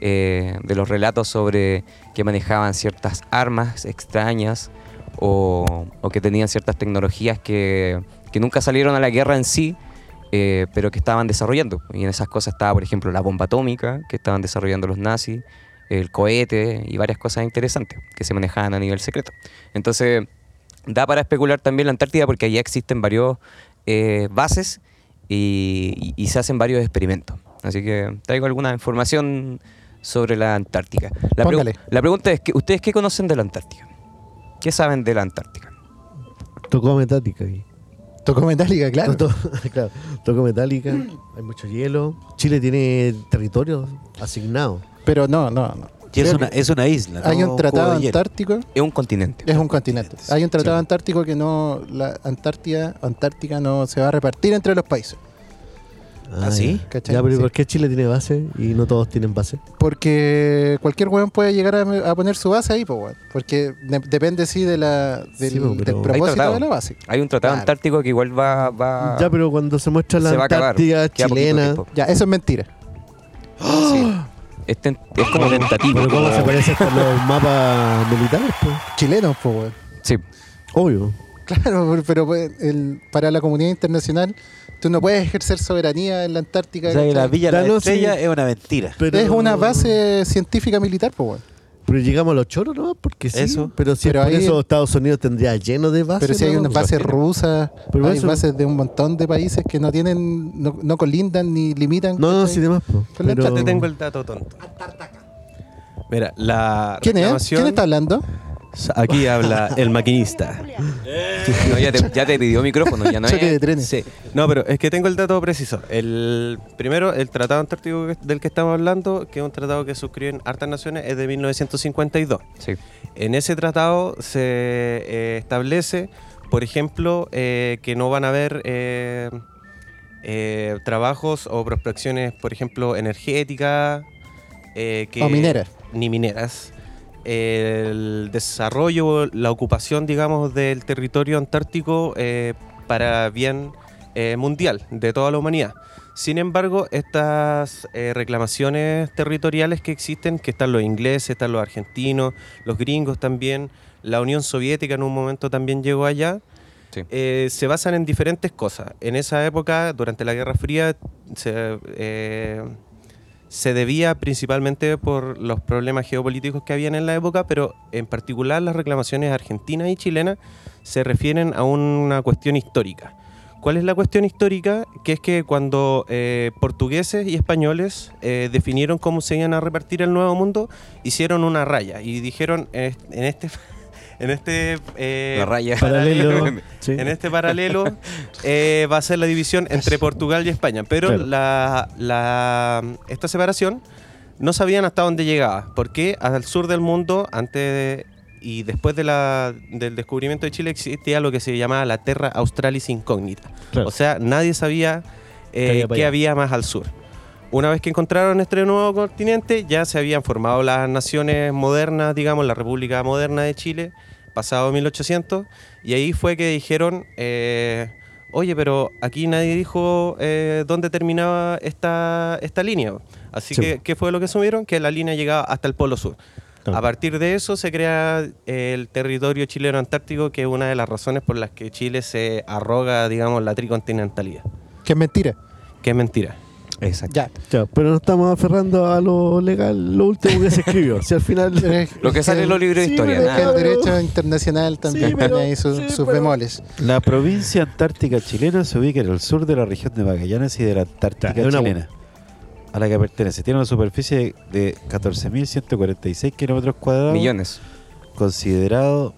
eh, de los relatos sobre que manejaban ciertas armas extrañas o que tenían ciertas tecnologías que, que nunca salieron a la guerra en sí, eh, pero que estaban desarrollando. Y en esas cosas estaba, por ejemplo, la bomba atómica que estaban desarrollando los nazis, el cohete y varias cosas interesantes que se manejaban a nivel secreto. Entonces, da para especular también la Antártida porque allá existen varios eh, bases y, y- y se hacen varios experimentos. Así que traigo alguna información sobre la Antártica. La, pregu- la pregunta es, que, ¿ustedes qué conocen de la Antártica? ¿Qué saben de la Antártica? Tocó metálica aquí. Tocó metálica, claro. Tocó, claro, tocó hay mucho hielo. Chile tiene territorio asignado. Pero no, no, no. Y es una, es una isla. Hay no un tratado de antártico. Es un continente. Es un continente. Hay un tratado Sí. antártico que no. La Antártida, Antártica no se va a repartir entre los países. ¿Ah, sí? ya. ¿Cachai? Ya, pero ¿y Sí. ¿por qué Chile tiene base y no todos tienen base? Porque cualquier weón puede llegar a, a poner su base ahí, pues, weón. Porque de- depende, sí, de la, del, Sí, po, pero- del Hay propósito tratado. de la base. Hay un tratado Claro. antártico que igual va... va Ya, pero cuando se muestra la se va a acabar. Antártida Queda poquito chilena, tiempo. Ya, eso es mentira. Sí. Es, ten- es como tentativo. pero ¿cómo como- se parece con los mapas militares? Pues? Chilenos, pues, weón. Sí. Obvio. Claro, pero- pero pues, el- para la comunidad internacional, tú no puedes ejercer soberanía en la Antártica. O sea, que la. Villa La Estrella sí. es una mentira. Pero, Es una base científica militar, pues, weón. Pero llegamos a los choros, ¿no? Porque sí. Eso. Pero si Pero es por ahí- eso Estados Unidos tendría lleno de bases. Pero si hay ¿no? unas bases rusas, Pero hay eso- bases de un montón de países que no tienen, no, no colindan ni limitan. No, no, sí, demás. po. Con la Pero- Te tengo el dato tonto. Mira, la ¿Quién es? ¿Quién está hablando? Aquí habla el maquinista. No, ya, te, ya te pidió micrófono, ya no Choque es- de trenes. Sí. No, pero es que tengo el dato preciso. El primero, el Tratado Antártico que- del que estamos hablando, que es un tratado que suscriben hartas naciones, es de 1952. Sí. En ese tratado se eh, establece, por ejemplo, eh, que no van a haber eh, eh, trabajos o prospecciones, por ejemplo, energéticas. eh, que- O mineras. Ni mineras. El desarrollo, la ocupación, digamos, del territorio antártico eh, para bien eh, mundial de toda la humanidad. Sin embargo, estas eh, reclamaciones territoriales que existen, que están los ingleses, están los argentinos, los gringos también, la Unión Soviética en un momento también llegó allá, Sí. eh, se basan en diferentes cosas. En esa época, durante la Guerra Fría, se, eh, se debía principalmente por los problemas geopolíticos que habían en la época, pero en particular las reclamaciones argentinas y chilenas se refieren a una cuestión histórica. ¿Cuál es la cuestión histórica? Que es que cuando eh, portugueses y españoles eh, definieron cómo se iban a repartir el nuevo mundo, hicieron una raya y dijeron en est- en este en este eh, La raya. Paralelo. sí. en este paralelo eh, va a ser la división entre Portugal y España. Pero Claro. la, la- esta separación no sabían hasta dónde llegaba. Porque al sur del mundo, antes de- y después de la- del descubrimiento de Chile, existía lo que se llamaba la Terra Australis Incógnita. Claro. O sea, nadie sabía ¿Qué eh, qué allá? había más al sur. Una vez que encontraron este nuevo continente, ya se habían formado las naciones modernas, digamos, la República Moderna de Chile, pasado 1800, y ahí fue que dijeron, eh, oye, pero aquí nadie dijo eh, dónde terminaba esta, esta línea. Así Sí. que, ¿qué fue lo que asumieron? Que la línea llegaba hasta el Polo Sur. A partir de eso se crea el territorio chileno antártico, que es una de las razones por las que Chile se arroga, digamos, la tricontinentalidad. Que es mentira. Que es mentira. Exacto. Ya. Ya, pero nos estamos aferrando a lo legal, lo último que se escribió. Si al final. Lo que sale en los libros de Sí, historia, pero- el derecho internacional también Sí, pero- tiene ahí sus, sí, sus pero- bemoles. La provincia antártica chilena se ubica en el sur de la región de Magallanes y de la Antártica Ya, es una chilena, a la que pertenece. Tiene una superficie de 14.146 kilómetros cuadrados, Millones. considerado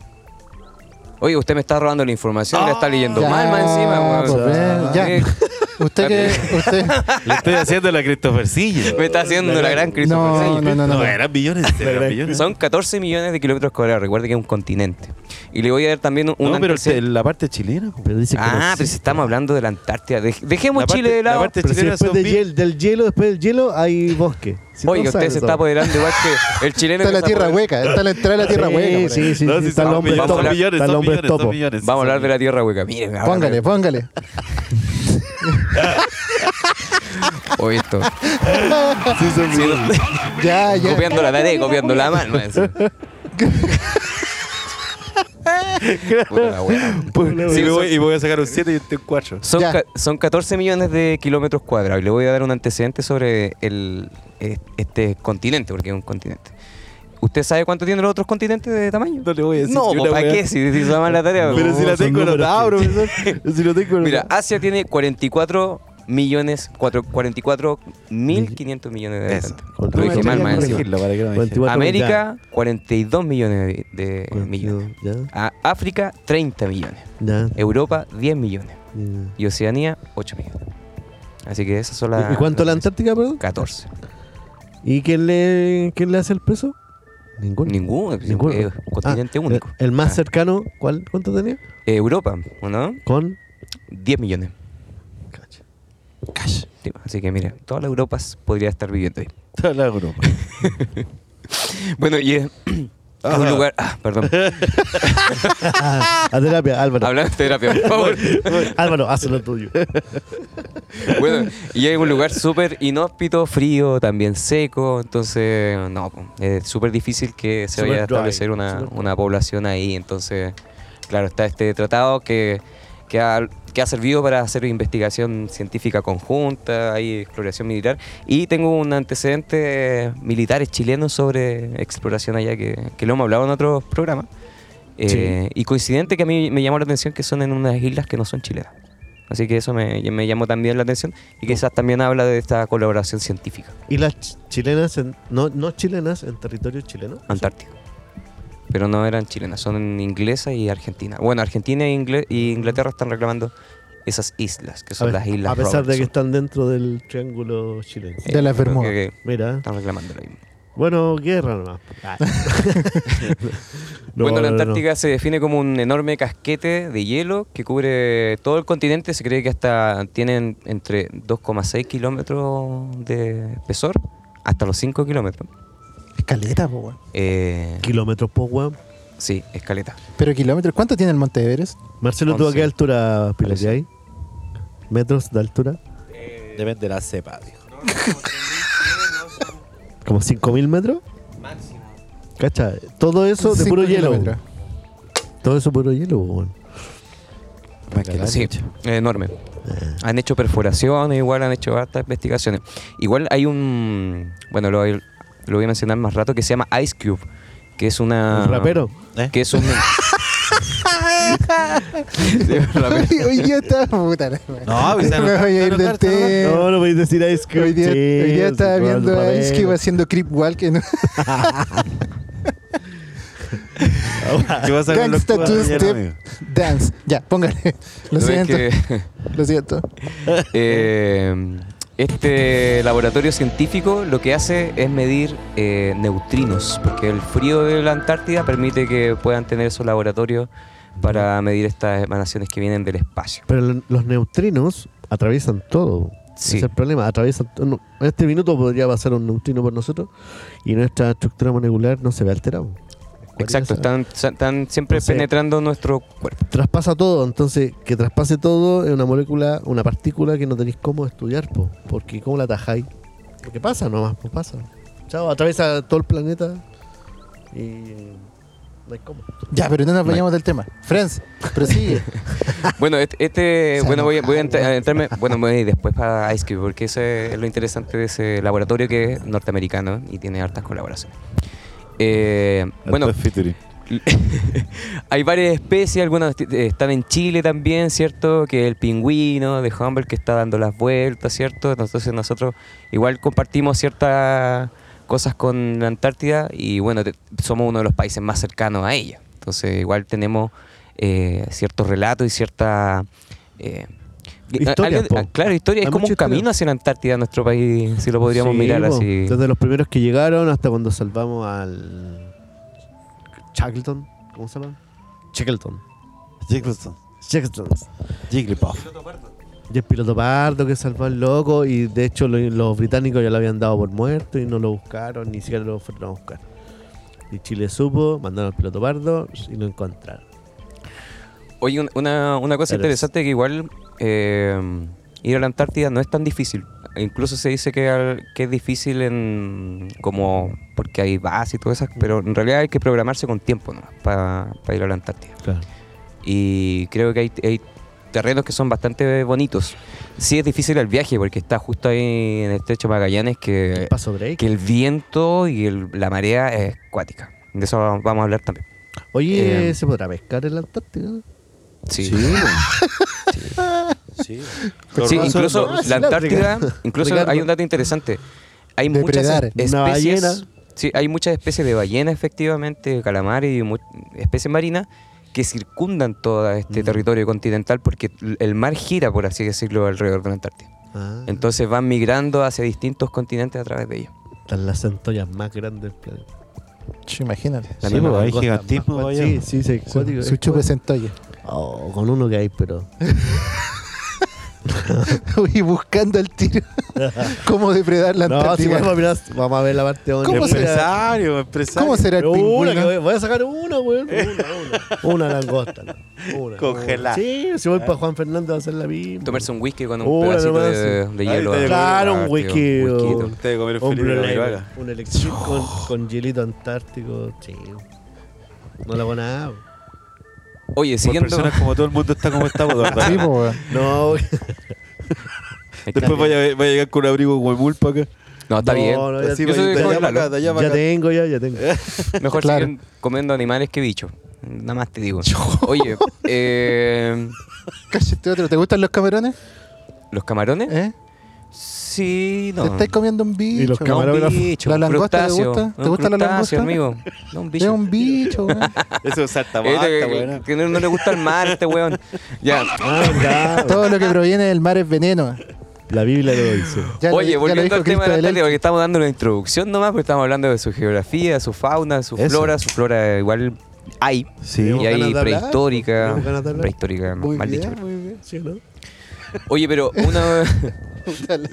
Oye, usted me está robando la información, la está leyendo Ya, mal más encima, weón. pues, ya. Usted que. Usted, Le estoy haciendo la Christopher Sigue. Me está haciendo la gran crisis. no, no, no, no. No, eran millones, eran millones. Son 14 millones de kilómetros cuadrados. Recuerde que es un continente. Y le voy a dar también un. No, pero el- la parte chilena. Pero dice que no Ah, pero si estamos hablando de la Antártida. Dej- dejemos La parte- Chile de la lado. parte Pero si chilena después de hiel- del hielo, después del hielo, hay bosque. Si Oye, no usted se eso. está apoderando igual que el chileno. está la tierra hueca. Está la entrada de la tierra Sí, hueca. sí, sí. No, sí, está el hombre topo. Vamos a hablar de la tierra hueca. Miren, ahora Póngale, me- póngale. Oye, esto. Ya, ya. Copiando la tarea y copiando la mano. eso. Puta la wea. Sí, voy- y voy a sacar un 7 y usted un 4. Son, Ya. ca- son 14 millones de kilómetros cuadrados. Y le voy a dar un antecedente sobre el, eh, este continente, porque es un continente. ¿Usted sabe cuánto tienen los otros continentes de tamaño? No le voy a decir No, ¿para wea. qué? Si, si se llama la tarea. Pero No, si la son tengo anotada, profesor. Si lo tengo Mira. Asia tiene 44 millones, cuatro- 44 mil 500 millones de habitantes. Lo dije mal, más encima. no me deje. 24 América, 42 millones de, de millones. A- África, 30 millones. ya, Europa, 10 millones. ya. Y Oceanía, 8 millones. Así que esas son las. ¿Y cuánto la Antártica, perdón? 14. ¿Y quién le, quién le hace el peso? Ninguno. Ninguno. es Ninguno. un continente Ah, único. El, el más Ah. cercano, ¿cuál, ¿cuánto tenía? Eh, Europa, ¿o no? Con. 10 millones. Sí, así que mira, toda la Europa podría estar viviendo ahí. Toda la Europa. Bueno, y es es un lugar. Ah, perdón. A terapia, Álvaro. Hablando de terapia, por favor. Álvaro, haz lo tuyo. Bueno, y es un lugar súper inhóspito, frío, también seco. Entonces, no, es súper difícil que se vaya a dry, establecer una, una población ahí. Entonces, claro, está este tratado que, que, ha, que ha servido para hacer investigación científica conjunta, hay exploración militar. Y tengo un antecedente eh, militares chilenos sobre exploración allá que, que lo hemos hablado en otros programas. Eh, Y coincidente que a mí me llamó la atención que son en unas islas que no son chilenas. Así que eso me, me llamó también la atención y quizás también habla de esta colaboración científica. ¿Y las ch- chilenas, en, no, no chilenas, en territorio chileno? Antártico. Pero no eran chilenas, son inglesa y argentina. Bueno, Argentina e y Inglaterra están reclamando esas islas, que son ver, las islas A pesar de que están dentro del triángulo chileno. Eh, De Bermudas. que Mira. Están reclamando lo mismo. Bueno, guerra nomás. Ah. No, bueno, la no, no. Antártica se define como un enorme casquete de hielo que cubre todo el continente. Se cree que hasta tienen entre 2,6 kilómetros de espesor hasta los 5 kilómetros. Escaleta, po, weón. Eh, Kilómetros por weón. sí, escaleta. Pero kilómetros. ¿Cuánto tiene el Monte Everest? Marcelo, ¿tú a qué Once. altura piloteáis? ¿Metros de altura? Depende de la cepa, dijo. ¿Como 5.000 metros? Máximo. Cacha, todo eso de Cinco puro hielo. kilómetros. Todo eso puro hielo, weón. Más que la Sí, enorme. Han hecho perforaciones, igual han hecho hartas investigaciones. Igual hay un, bueno, lo, lo voy a mencionar más rato, que se llama Ice Cube, que es una... ¿Un rapero? ¿Eh? Que es un... Hoy día está puta. No, Me voy a ir del tema. No, no podéis decir Ice Cube. Hoy día, Sí, hoy día estaba viendo a. Ice Cube haciendo creep walk en ¿Qué con los Gangsta Two Step amigo? Dance. Ya, póngale. Lo No, siento. que- Lo siento. Eh, este laboratorio científico lo que hace es medir eh, neutrinos, porque el frío de la Antártida permite que puedan tener esos laboratorios para medir estas emanaciones que vienen del espacio. Pero lo- los neutrinos atraviesan todo. Sí. Ese es el problema. Atraviesan. No, en este minuto podría pasar un neutrino por nosotros y nuestra estructura molecular no se ve alterada. Exacto, están, están siempre Entonces- penetrando nuestro cuerpo. Traspasa todo. Entonces, que traspase todo es una molécula, una partícula que no tenéis cómo estudiar, po, porque ¿cómo la atajáis? Porque pasa nomás, pues pasa. Chao, atraviesa todo el planeta y no hay cómo. Ya, pero no nos vayamos del tema. Friends, prosigue. Bueno, este, este- bueno, voy, a- voy a entrarme, bueno, me voy a ir después para Ice Cube, porque ese es lo interesante de ese laboratorio que es norteamericano y tiene hartas colaboraciones. Eh, bueno. Hay varias especies, algunas eh, están en Chile también, ¿cierto? Que el pingüino de Humboldt que está dando las vueltas, ¿cierto? Entonces nosotros igual compartimos ciertas cosas con la Antártida y bueno, te- somos uno de los países más cercanos a ella. Entonces igual tenemos eh, ciertos relatos y cierta... eh, Po. ah, claro, historia, Hay es como un camino hacia la Antártida, nuestro país, si lo podríamos Sí, mirar po. así. Desde los primeros que llegaron hasta cuando salvamos al. Shackleton. ¿Cómo se llama? Shackleton. Jiggleton. Shackleton. Jigglypuff. Y el piloto pardo que salvó al loco. Y de hecho, lo- los británicos ya lo habían dado por muerto y no lo buscaron, ni siquiera lo fueron a buscar. Y Chile supo, mandaron al piloto pardo y lo encontraron. Oye, un- una, una cosa Eres. interesante que igual eh, ir a la Antártida no es tan difícil. Incluso se dice que, al- que es difícil en como porque hay bases y todo eso, pero en realidad hay que programarse con tiempo ¿no? para ir a la Antártida. Claro. Y creo que hay, hay terrenos que son bastante bonitos. Sí es difícil el viaje porque está justo ahí en el estrecho Magallanes que, Paso break. que el viento y el- la marea es acuática. De eso vamos a hablar también. Oye, eh, ¿se podrá pescar en la Antártida? Sí. Sí. Sí, incluso sí, la Antártida, incluso Ricardo. hay un dato interesante. Hay Depredar. muchas especies. ballena. Sí, hay muchas especies de ballenas, efectivamente, calamares y especies marinas que circundan todo este Mm. territorio continental porque el mar gira, por así decirlo, alrededor de la Antártida. Ah, Entonces van migrando hacia distintos continentes a través de ella. están las centollas más grandes del planeta. Imagínate. La Sí, misma pues, hay gigantismo. Sí, sí, sí, Su, cuático, su es chupe cuático. centolla. Oh, con uno que hay, pero. Uy, buscando el tiro. ¿Cómo depredar la No, Antártida? vamos a, mirar, vamos a ver la parte donde. ¿Cómo será? Empresario. ¿Cómo será el una, voy, voy a sacar una, weón. Una, una. Una langosta. no. Una. Congelada. Sí, si voy para Juan Fernando va a hacer la misma. Tomarse un whisky con un Una pedacito de, hielo. te- Claro, un Ah, tío, whisky. o- Usted comer un Un Felipe Blue de Label, Vaga. un elixir con, con hielito antártico. Sí. No lo hago nada. Oye, Por siguiendo. personas como todo el mundo está como está, ¿verdad? Sí, po. No, Después vaya, vaya a llegar con un abrigo huemul para acá. No, está bien. No, no, ya, Así Yo soy como acá, ya acá. tengo, ya, ya tengo. Mejor Claro. siguen comiendo animales que bichos. Nada más te digo. Oye, eh, Cállate otro. ¿Te gustan los camarones? ¿los camarones? ¿Eh? Sí, no. ¿Te estáis comiendo un bicho? Y los No, camarógrafos. bicho, ¿La langosta te gusta? ¿Te gusta la langosta? amigo. No, un Es bicho. un bicho, weón. Eso es que- weón. que no, no le gusta el mar a este weón. Ya. Ah. Todo lo que proviene del mar es veneno. La Biblia lo dice. Ya Oye, lo volviendo al tema de la del Elche. porque estamos dando una introducción nomás, porque estamos hablando de su geografía, de su fauna, su Eso. flora. Su flora igual hay. Sí. Y ¿Tenemos ganas hay prehistórica. Prehistórica, Muy mal bien, dicho. pero- muy bien. ¿Sí o no? Oye, pero una. Dale,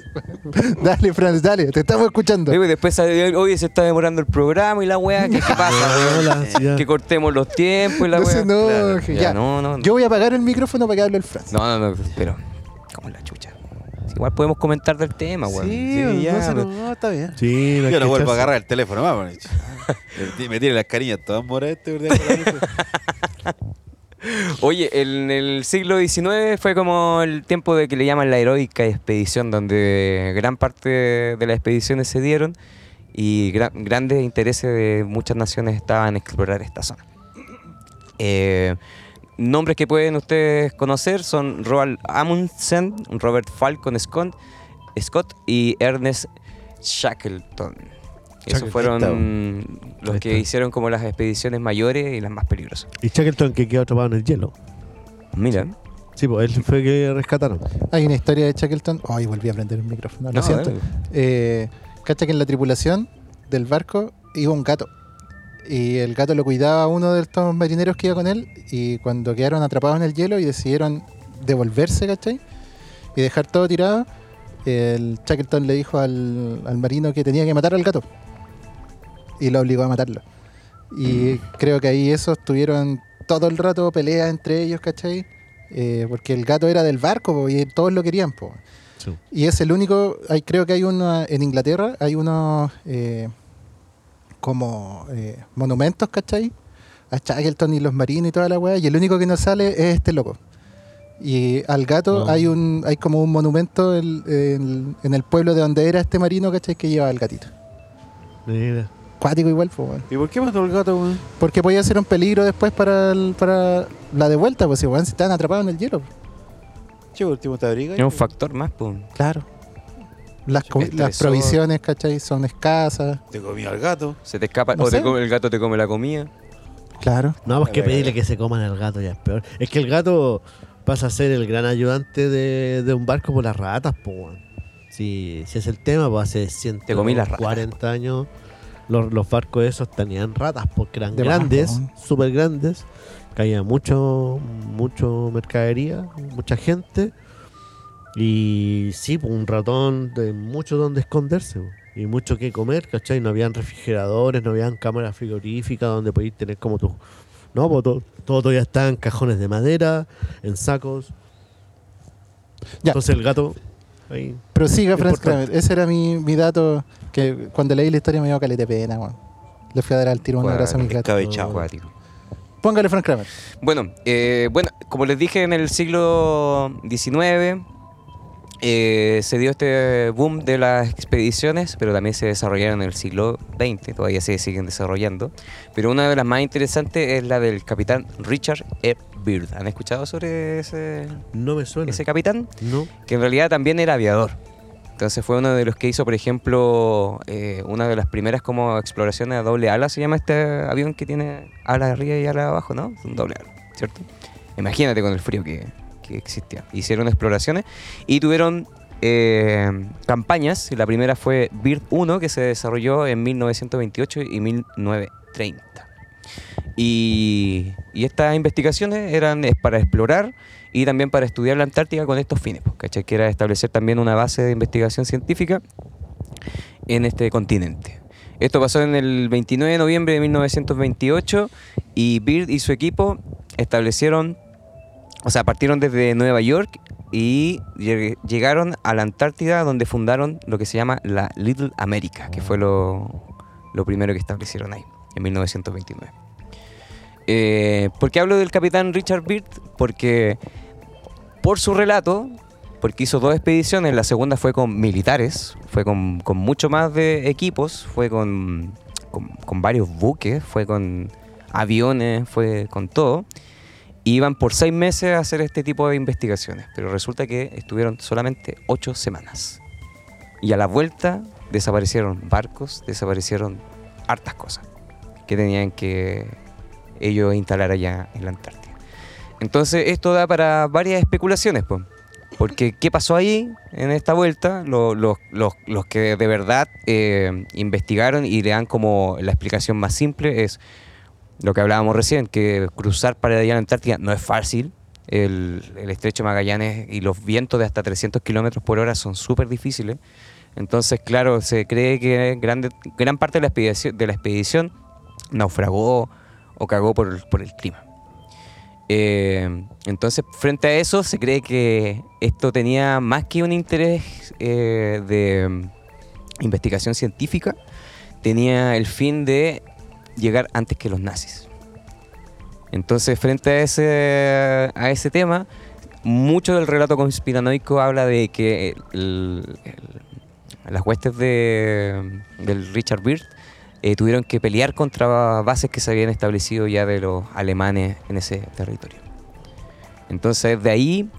dale, Franz, dale. Te estamos escuchando. Después sale, oye, se está demorando el programa y la weá, ¿qué, qué pasa? Hola, sí, ya. Que cortemos los tiempos y la No weá. Ya, ya. no, no, no. Yo voy a apagar el micrófono para que hable el Franz. No, no, no, pero. ¿Cómo la chucha? Igual podemos comentar del tema, weón. Sí, ya, no, no, está bien. Sí, no Yo no vuelvo a agarrar el teléfono más. Me tiene las cariñas todas moradas este. Oye, en el siglo XIX fue como el tiempo de que le llaman la heroica expedición, donde gran parte de las expediciones se dieron y gra- grandes intereses de muchas naciones estaban en explorar esta zona. Eh, nombres que pueden ustedes conocer son Roald Amundsen, Robert Falcon Scott, Scott y Ernest Shackleton. Esos fueron los que hicieron como las expediciones mayores y las más peligrosas. Y Shackleton que quedó atrapado en el hielo. Mira, Sí, pues él fue que rescataron. Hay una historia de Shackleton. Ay, volví a prender el micrófono. Lo No, siento. Eh, cacha que en la tripulación del barco iba un gato. Y el gato lo cuidaba uno de estos marineros que iba con él. Y cuando quedaron atrapados en el hielo y decidieron devolverse, ¿cachai? Y dejar todo tirado, el Shackleton le dijo al, al marino que tenía que matar al gato. Y lo obligó a matarlo. Y creo que ahí esos tuvieron todo el rato peleas entre ellos, ¿cachai? Eh, porque el gato era del barco po, y todos lo querían. Po. Sí. Y es el único, hay, creo que hay uno en Inglaterra, hay unos eh, como eh, monumentos, ¿cachai? A Shackleton y los marinos y toda la weá, y el único que no sale es este loco. Y al gato No. hay un hay como un monumento en, en- en el pueblo de donde era este marino, ¿cachai? Que lleva al gatito. Mira. Cuático igual, pues, weón. ¿Y por qué mató al gato, weón? Porque podía ser un peligro después para, el- para la de vuelta, pues si weón, si estaban atrapados en el hielo. Che, último te abriga. es un factor más, pues. Claro. Las, co- las provisiones, ¿cachai? Son escasas. Te comió al gato. Se te escapa, No o te come- el gato te come la comida. Claro. No, pues que pedirle que se coman al gato ya es peor. Es que el gato pasa a ser el gran ayudante de, de un barco por las ratas, pues. weón. Si, si es el tema, pues hace Te comí las ratas, 140 años los, los barcos esos tenían ratas porque eran De grandes, súper grandes. Caía mucho, mucho mercadería, mucha gente. Y sí, pues un ratón de mucho donde esconderse. Y mucho que comer, ¿cachai? No habían refrigeradores, no habían cámaras frigoríficas donde podías tener como tu... No, pues todo, todo todavía está en cajones de madera, en sacos. Ya. Entonces el gato ahí... Prosiga, Franz. Kramer. Ese era mi, mi dato que cuando leí la historia me dio caleta de pena, weón. Le fui a dar al tiro un abrazo a. Escabechado. Acuático. Póngale Frank Kramer. Bueno, eh, bueno, como les dije en el siglo XIX eh, se dio este boom de las expediciones, pero también se desarrollaron en el siglo XX, todavía se siguen desarrollando. Pero una de las más interesantes es la del capitán Richard E. Byrd. ¿Han escuchado sobre ese, No me suena. ese capitán? No. que en realidad también era aviador. Entonces fue uno de los que hizo, por ejemplo, eh, una de las primeras como exploraciones a doble ala, se llama este avión que tiene ala arriba y ala abajo, ¿no? Un doble ala, ¿cierto? Imagínate con el frío que, que existía. Hicieron exploraciones y tuvieron eh, campañas. La primera fue Bird 1, que se desarrolló en 1928 y 1930. Y, estas investigaciones eran para explorar y también para estudiar la Antártica con estos fines, pues, ¿cachai? Que era establecer también una base de investigación científica en este continente. Esto pasó en el 29 de noviembre de 1928 y Beard y su equipo establecieron, o sea, partieron desde Nueva York y lleg- llegaron a la Antártida donde fundaron lo que se llama la Little America, que fue lo, lo primero que establecieron ahí, en 1929. Eh, ¿Por qué hablo del capitán Richard Beard? Porque por su relato, porque hizo dos expediciones, la segunda fue con militares, fue con, con mucho más de equipos, fue con, con, con varios buques, fue con aviones, fue con todo. Y iban por seis meses a hacer este tipo de investigaciones, pero resulta que estuvieron solamente ocho semanas. Y a la vuelta desaparecieron barcos, desaparecieron hartas cosas que tenían que ellos instalar allá en la Antártida. Entonces esto da para varias especulaciones, pues. Porque ¿qué pasó ahí en esta vuelta? Lo- los, los- los que de verdad eh, investigaron y le dan como la explicación más simple es lo que hablábamos recién, que cruzar para allá a la Antártida no es fácil. El, el estrecho Magallanes y los vientos de hasta 300 kilómetros por hora son súper difíciles. Entonces, claro, se cree que grande, gran parte de la expedición, de la expedición naufragó o cagó por, el- clima. Eh, entonces, frente a eso, se cree que esto tenía más que un interés eh, de mm, investigación científica, tenía el fin de llegar antes que los nazis. Entonces, frente a ese, a ese tema, mucho del relato conspiranoico habla de que las huestes de, del Richard Byrd eh, tuvieron que pelear contra bases que se habían establecido ya de los alemanes en ese territorio. Entonces, de ahí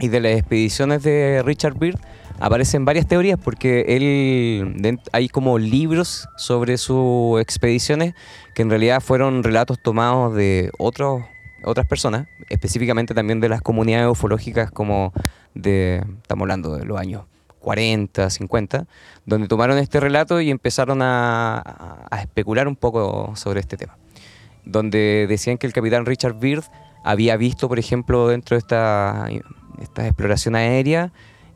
y de las expediciones de Richard Byrd aparecen varias teorías porque él hay como libros sobre sus expediciones que en realidad fueron relatos tomados de otros otras personas, específicamente también de las comunidades ufológicas como de estamos hablando de los años 40, 50, donde tomaron este relato y empezaron a, a- especular un poco sobre este tema. Donde decían que el capitán Richard Byrd había visto, por ejemplo, dentro de esta, esta exploración aérea,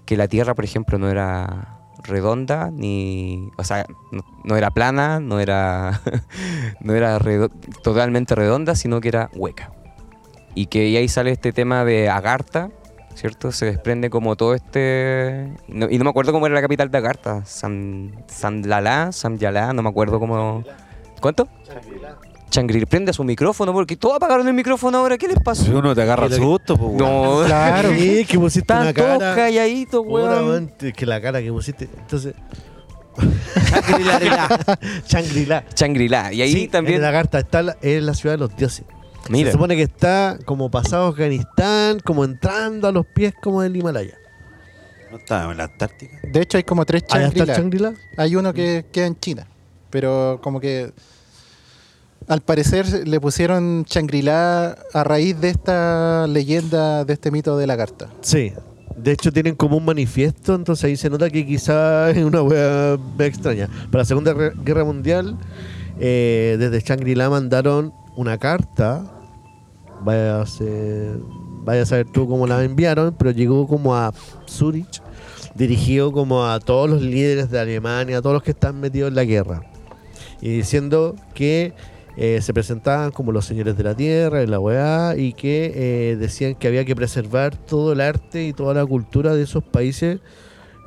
que la Tierra, por ejemplo, no era redonda, ni. O sea, no, no era plana, no era, no era redo- totalmente redonda, sino que era hueca. Y que ahí sale este tema de Agartha, ¿cierto? Se desprende como todo este... y no- y no me acuerdo cómo era la capital de Agartha. San, San Lala, San Yalá, no me acuerdo cómo... ¿Cuánto? Changril, prende su micrófono porque todos apagaron el micrófono ahora, ¿qué les Si pasó? uno te agarra el susto, pues, weón. No, Claro. Sí, que pusiste están una todos cara. calladitos, weón. que la cara que pusiste. Entonces. Shangri-La. Shangri-La. Changrila. Y ahí Sí, también... En la carta está la, es la ciudad de los dioses. Mira. Se supone que está como pasado Afganistán, como entrando a los pies como del Himalaya. No estaba en la Antártica. De hecho, hay como tres está Shangri-La. Hay uno que queda en China, pero como que al parecer le pusieron Shangri-La a raíz de esta leyenda, de este mito de la carta. Sí. De hecho, tienen como un manifiesto, entonces ahí se nota que quizá es una wea medio extraña. Para la Segunda Guerra Mundial, eh, desde Shangri-La mandaron una carta. Vaya a, vaya a saber tú cómo la enviaron, pero llegó como a Zurich, dirigido como a todos los líderes de Alemania, a todos los que están metidos en la guerra. Y diciendo que eh, se presentaban como los señores de la tierra y la weá y que eh, decían que había que preservar todo el arte y toda la cultura de esos países,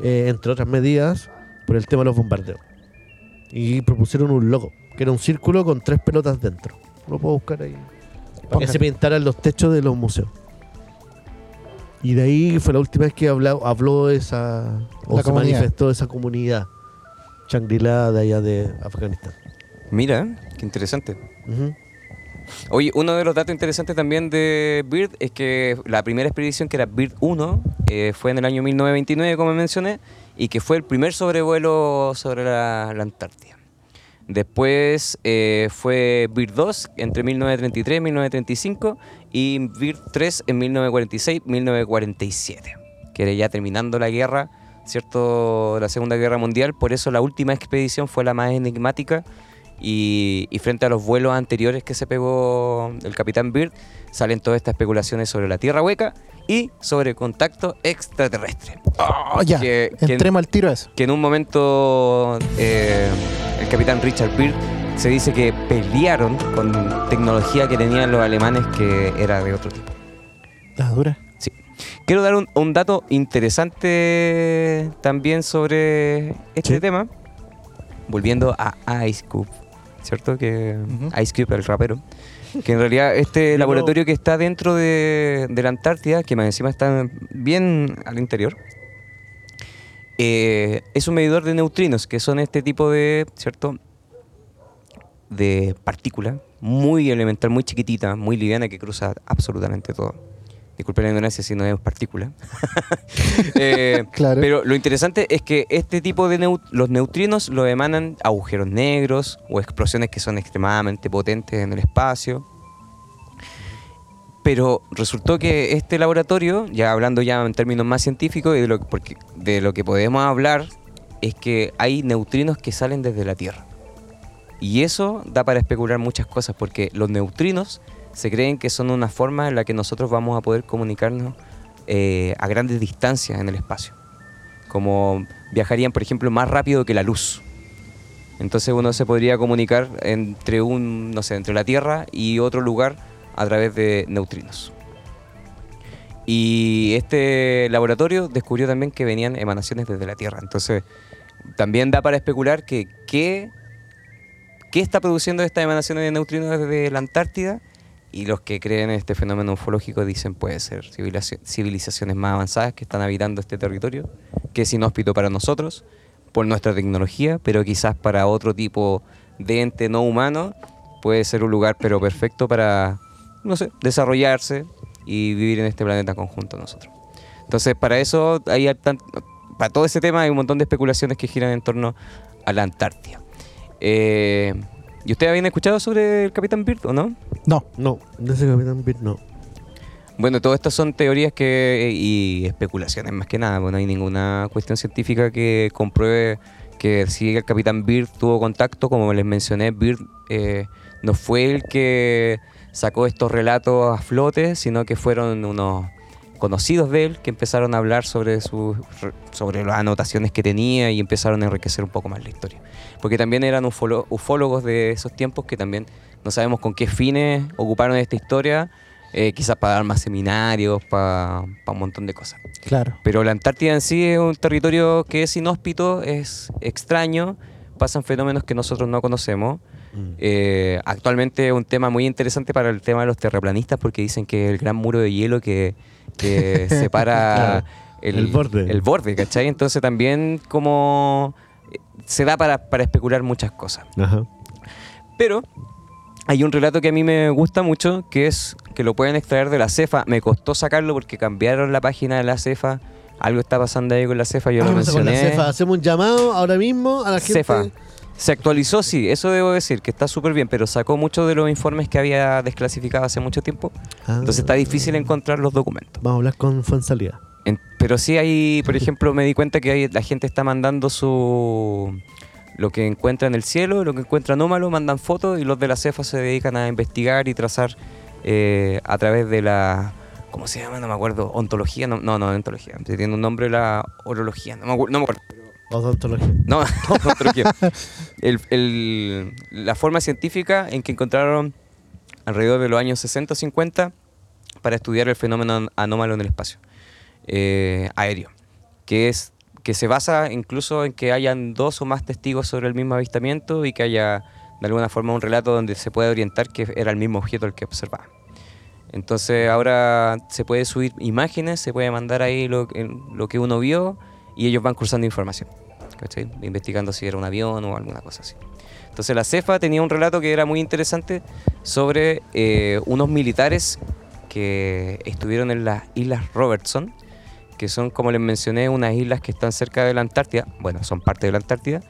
eh, entre otras medidas, por el tema de los bombardeos. Y propusieron un logo, que era un círculo con tres pelotas dentro. Lo puedo buscar ahí. Para que se pintaran los techos de los museos. Y de ahí fue la última vez que habló, habló esa, o La se comunidad. manifestó esa comunidad Shangri-La de allá de Afganistán. Mira, qué interesante. Oye, uno de los datos interesantes también de Bird es que la primera expedición, que era Bird 1, eh, fue en el año 1929, como mencioné, y que fue el primer sobrevuelo sobre la, la Antártida. Después eh, fue Bird 2 entre 1933 y 1935 y Bird 3 en 1946-1947, que era ya terminando la guerra, ¿cierto? La Segunda Guerra Mundial. Por eso la última expedición fue la más enigmática y, y frente a los vuelos anteriores que se pegó el capitán Bird, salen todas estas especulaciones sobre la Tierra hueca y sobre contacto extraterrestre. Oh, ya, Que- que- entremos al tiro a eso. Que en un momento eh, el capitán Richard Byrd se dice que pelearon con tecnología que tenían los alemanes que era de otro tipo. La dura. Sí. Quiero dar un, un dato interesante también sobre este Sí. tema. Volviendo a Ice Cube, ¿cierto? Que. Ice Cube, el rapero. Que en realidad este laboratorio que está dentro de, de la Antártida, que más encima está bien al interior, eh, es un medidor de neutrinos, que son este tipo de, ¿cierto? De partícula muy elemental, muy chiquitita, muy liviana, que cruza absolutamente todo. Disculpen la ignorancia si no es partícula. Eh, Claro. Pero lo interesante es que este tipo de los neutrinos lo emanan agujeros negros o explosiones que son extremadamente potentes en el espacio. Pero resultó que este laboratorio, ya hablando ya en términos más científicos y de lo, porque de lo que podemos hablar, es que hay neutrinos que salen desde la Tierra. Y eso da para especular muchas cosas, porque los neutrinos se creen que son una forma en la que nosotros vamos a poder comunicarnos eh, a grandes distancias en el espacio. Como viajarían, por ejemplo, más rápido que la luz. Entonces uno se podría comunicar entre un, no sé, entre la Tierra y otro lugar a través de neutrinos. Y este laboratorio descubrió también que venían emanaciones desde la Tierra. Entonces también da para especular que qué, qué está produciendo estas emanaciones de neutrinos desde la Antártida y los que creen en este fenómeno ufológico dicen puede ser civilizaci- civilizaciones más avanzadas que están habitando este territorio, que es inhóspito para nosotros, por nuestra tecnología, pero quizás para otro tipo de ente no humano puede ser un lugar pero perfecto para, no sé, desarrollarse y vivir en este planeta conjunto nosotros. Entonces, para eso, hay para todo ese tema hay un montón de especulaciones que giran en torno a la Antártida. Eh, ¿Y ustedes habían escuchado sobre el Capitán Beard o no? No, No, de ese Capitán Beard no. Bueno, todo estas son teorías que y especulaciones más que nada. Bueno, no hay ninguna cuestión científica que compruebe que si el capitán Beard tuvo contacto, como les mencioné, Beard eh, no fue el que sacó estos relatos a flote, sino que fueron unos conocidos de él que empezaron a hablar sobre sus re- sobre las anotaciones que tenía y empezaron a enriquecer un poco más la historia. Porque también eran ufólogos de esos tiempos que también no sabemos con qué fines ocuparon esta historia, eh, quizás para dar más seminarios, para, para un montón de cosas. claro. Pero la Antártida en sí es un territorio que es inhóspito, es extraño, pasan fenómenos que nosotros no conocemos. Mm. Eh, actualmente es un tema muy interesante para el tema de los terraplanistas porque dicen que el gran muro de hielo que, que separa el borde. el borde, ¿cachai? Entonces también como eh, se da para, para especular muchas cosas. Ajá. Pero hay un relato que a mí me gusta mucho, que es que lo pueden extraer de la cefa. Me costó sacarlo porque cambiaron la página de la cefa. Algo está pasando ahí con la cefa, yo lo Vamos con la mencioné. cefa. Hacemos un llamado ahora mismo a la gente. Cefa. Se actualizó, sí, eso debo decir, que está súper bien, pero sacó muchos de los informes que había desclasificado hace mucho tiempo. Ah. Entonces está difícil encontrar los documentos. Vamos a hablar con Fuensalida. En- pero sí hay, por ejemplo, me di cuenta que hay, la gente está mandando su lo que encuentra en el cielo, lo que encuentra anómalo, mandan fotos y los de la cefa se dedican a investigar y trazar eh, a través de la ¿cómo se llama? No me acuerdo, ontología, no, no, no, ontología, tiene un nombre la orología, no me acuerdo, no me acuerdo. Odontología. No, no, ontología. El- el- la forma científica en que encontraron alrededor de los años 60 o 50 para estudiar el fenómeno an- anómalo en el espacio eh, aéreo, que es que se basa incluso en que hayan dos o más testigos sobre el mismo avistamiento y que haya de alguna forma un relato donde se puede orientar que era el mismo objeto el que observaba. Entonces ahora se puede subir imágenes, se puede mandar ahí lo que uno vio y ellos van cruzando información, investigando si era un avión o alguna cosa así. Entonces la CEFA tenía un relato que era muy interesante sobre eh, unos militares que estuvieron en las Islas Robertson, que son, como les mencioné, unas islas que están cerca de la Antártida, bueno, son parte de la Antártida,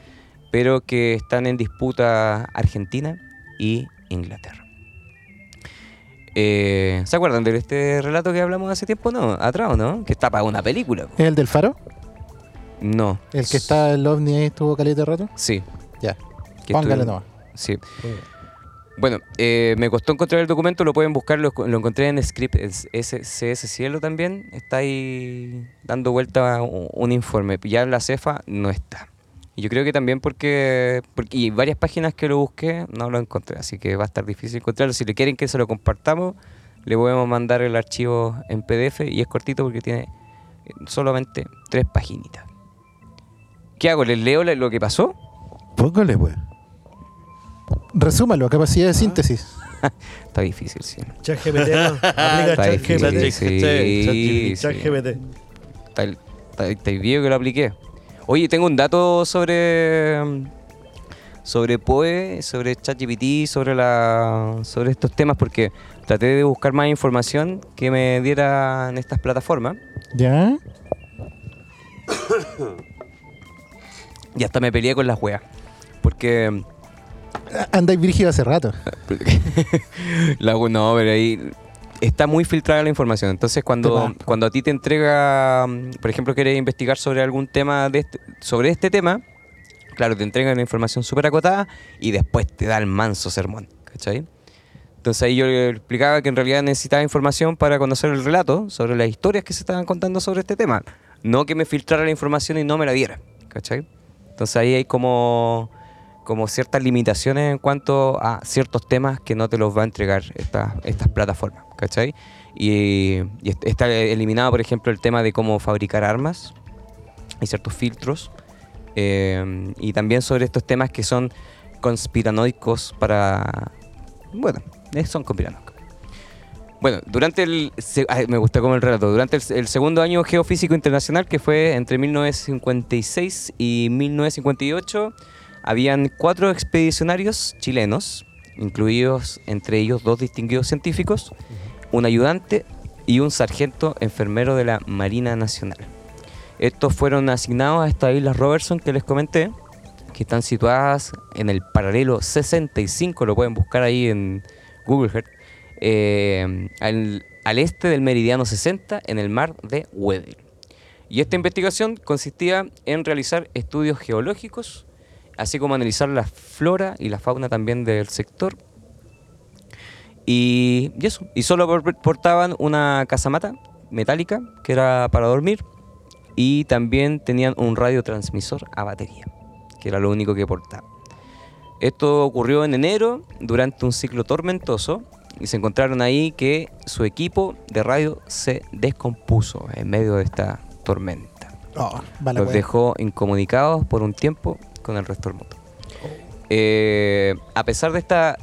pero que están en disputa Argentina y Inglaterra. Eh, ¿Se acuerdan de este relato que hablamos hace tiempo? No, atrás, ¿o ¿no? Que está para una película. po. ¿Es el del faro? No. ¿El que está el ovni ahí estuvo caleta de rato? Sí. Ya. Póngale nomás. Sí. Bueno, eh, me costó encontrar el documento, lo pueden buscar, lo, lo encontré en Script SCS Cielo también. Está ahí dando vuelta un, un informe. Ya la cefa no está. Y yo creo que también porque, porque. Y varias páginas que lo busqué no lo encontré, así que va a estar difícil encontrarlo. Si le quieren que se lo compartamos, le podemos mandar el archivo en PDF y es cortito porque tiene eh, solamente tres paginitas. ¿Qué hago? ¿Les leo lo que pasó? Póngale, pues. Resúmalo, capacidad de síntesis. Está difícil, sí. ChatGPT, ¿no? Aplica Está difícil, ChatGPT. sí, sí. ChatGPT. Está, está, está el video que lo apliqué. Oye, tengo un dato sobre sobre POE, sobre ChatGPT, sobre la sobre estos temas porque traté de buscar más información que me dieran estas plataformas ¿Ya? y hasta me peleé con las weas. Porque mm, Andáis brígido hace rato. La, no, pero ahí está muy filtrada la información. Entonces, cuando, cuando a ti te entrega, mm, por ejemplo, quieres investigar sobre algún tema de este- sobre este tema, claro, te entregan la información súper acotada y después te da el manso sermón. ¿Cachai? Entonces ahí yo le explicaba que en realidad necesitaba información para conocer el relato sobre las historias que se estaban contando sobre este tema. No que me filtrara la información y no me la diera. ¿Cachai? Entonces ahí hay como, como ciertas limitaciones en cuanto a ciertos temas que no te los va a entregar esta- estas plataformas. ¿Cachai? Y, y est- está eliminado, por ejemplo, el tema de cómo fabricar armas. Hay ciertos filtros. Eh, y también sobre estos temas que son conspiranoicos para... Bueno, eh, son conspiranoicos. Bueno, durante el. ay, me gusta como el relato. Durante el, el segundo año geofísico internacional, que fue entre 1956 y 1958, habían cuatro expedicionarios chilenos, incluidos entre ellos dos distinguidos científicos, un ayudante y un sargento enfermero de la Marina Nacional. Estos fueron asignados a estas islas Robertson que les comenté, que están situadas en el paralelo 65, lo pueden buscar ahí en Google Earth, eh, al, este del meridiano 60 en el mar de Weddell. Y esta investigación consistía en realizar estudios geológicos, así como analizar la flora y la fauna también del sector. Y, y solo por- portaban una casamata metálica que era para dormir y también tenían un radiotransmisor a batería, que era lo único que portaban. Esto ocurrió en enero durante un ciclo tormentoso y se encontraron ahí que su equipo de radio se descompuso en medio de esta tormenta. Oh, la Los wea. dejó incomunicados por un tiempo con el resto del mundo. Eh, a pesar de esta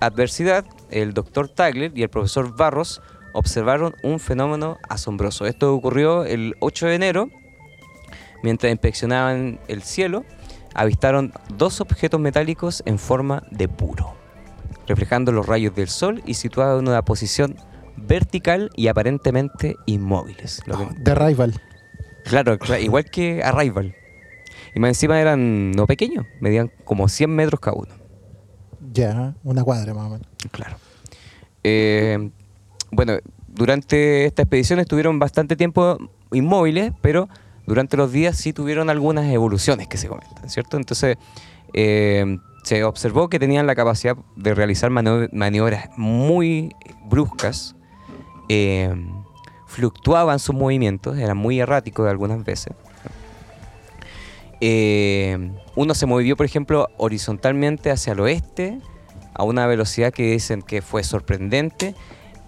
adversidad, el doctor Tagler y el profesor Barros observaron un fenómeno asombroso. Esto ocurrió el 8 de enero, mientras inspeccionaban el cielo, avistaron dos objetos metálicos en forma de puro, reflejando los rayos del sol y situados en una posición vertical y aparentemente inmóviles. Lo que- Oh, The Rival. Claro, cla- igual que Arrival. Y más encima eran no pequeños, medían como 100 metros cada uno. Ya, una cuadra más o menos. Claro. Eh, bueno, durante esta expedición estuvieron bastante tiempo inmóviles, pero durante los días sí tuvieron algunas evoluciones que se comentan, ¿cierto? Entonces, eh, se observó que tenían la capacidad de realizar manio- maniobras muy bruscas, eh, fluctuaban sus movimientos, eran muy erráticos algunas veces. Eh, uno se movió, por ejemplo, horizontalmente hacia el oeste a una velocidad que dicen que fue sorprendente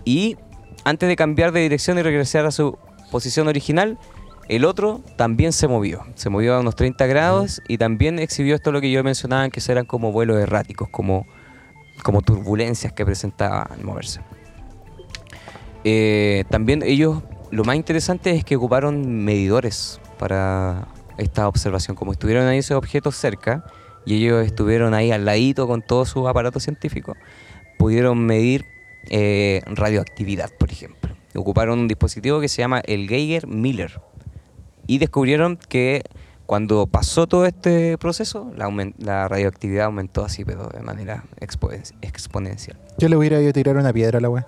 y antes de cambiar de dirección y regresar a su posición original, el otro también se movió, se movió a unos 30 grados y también exhibió esto lo que yo mencionaba, que eran como vuelos erráticos, como, como turbulencias que presentaba al moverse. Eh, también ellos, lo más interesante es que ocuparon medidores para esta observación. Como estuvieron ahí esos objetos cerca y ellos estuvieron ahí al ladito con todo su aparato científico, pudieron medir eh, radioactividad, por ejemplo. Ocuparon un dispositivo que se llama el Geiger Miller y descubrieron que cuando pasó todo este proceso, la, la radioactividad aumentó así, pero de manera exponen- exponencial. Yo le hubiera ido a tirar una piedra a la wea.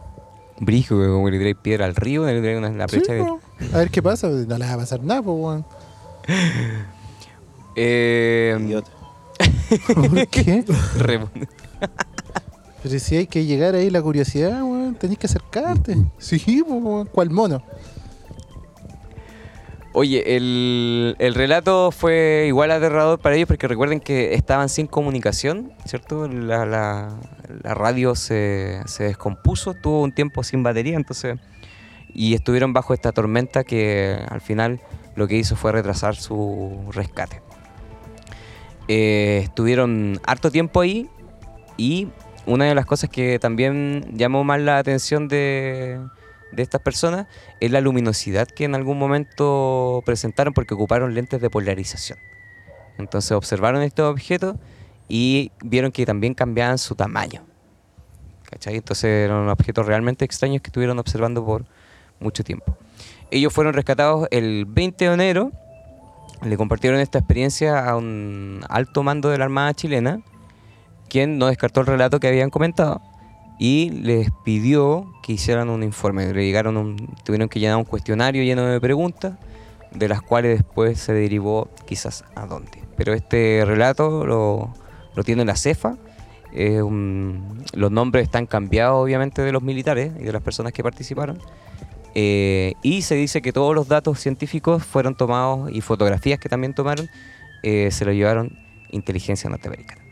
Brisco, como le tiráis piedra al río, le tiráis una la Sí, brecha. po. A ver qué pasa. No le va a pasar nada, pues, weón. Eh, Idiota. ¿Por qué? re- Pero si hay que llegar ahí la curiosidad, weón, tenés que acercarte. Sí, pues, weón. ¿Cuál mono? Oye, el, el relato fue igual aterrador para ellos porque recuerden que estaban sin comunicación, ¿cierto? La, la- radio se, se descompuso, tuvo un tiempo sin batería, entonces... Y estuvieron bajo esta tormenta que al final lo que hizo fue retrasar su rescate. Eh, estuvieron harto tiempo ahí y una de las cosas que también llamó más la atención de, de estas personas es la luminosidad que en algún momento presentaron porque ocuparon lentes de polarización. Entonces observaron estos objetos y vieron que también cambiaban su tamaño. ¿Cachai? Entonces eran objetos realmente extraños que estuvieron observando por mucho tiempo. Ellos fueron rescatados el 20 de enero, le compartieron esta experiencia a un alto mando de la Armada chilena, quien no descartó el relato que habían comentado y les pidió que hicieran un informe. Le llegaron un- tuvieron que llenar un cuestionario lleno de preguntas, de las cuales después se derivó quizás a dónde. Pero este relato lo, lo tiene la CEFA. los nombres están cambiados obviamente de los militares y de las personas que participaron. Eh, y se dice que todos los datos científicos fueron tomados y fotografías que también tomaron eh, se lo llevaron inteligencia norteamericana.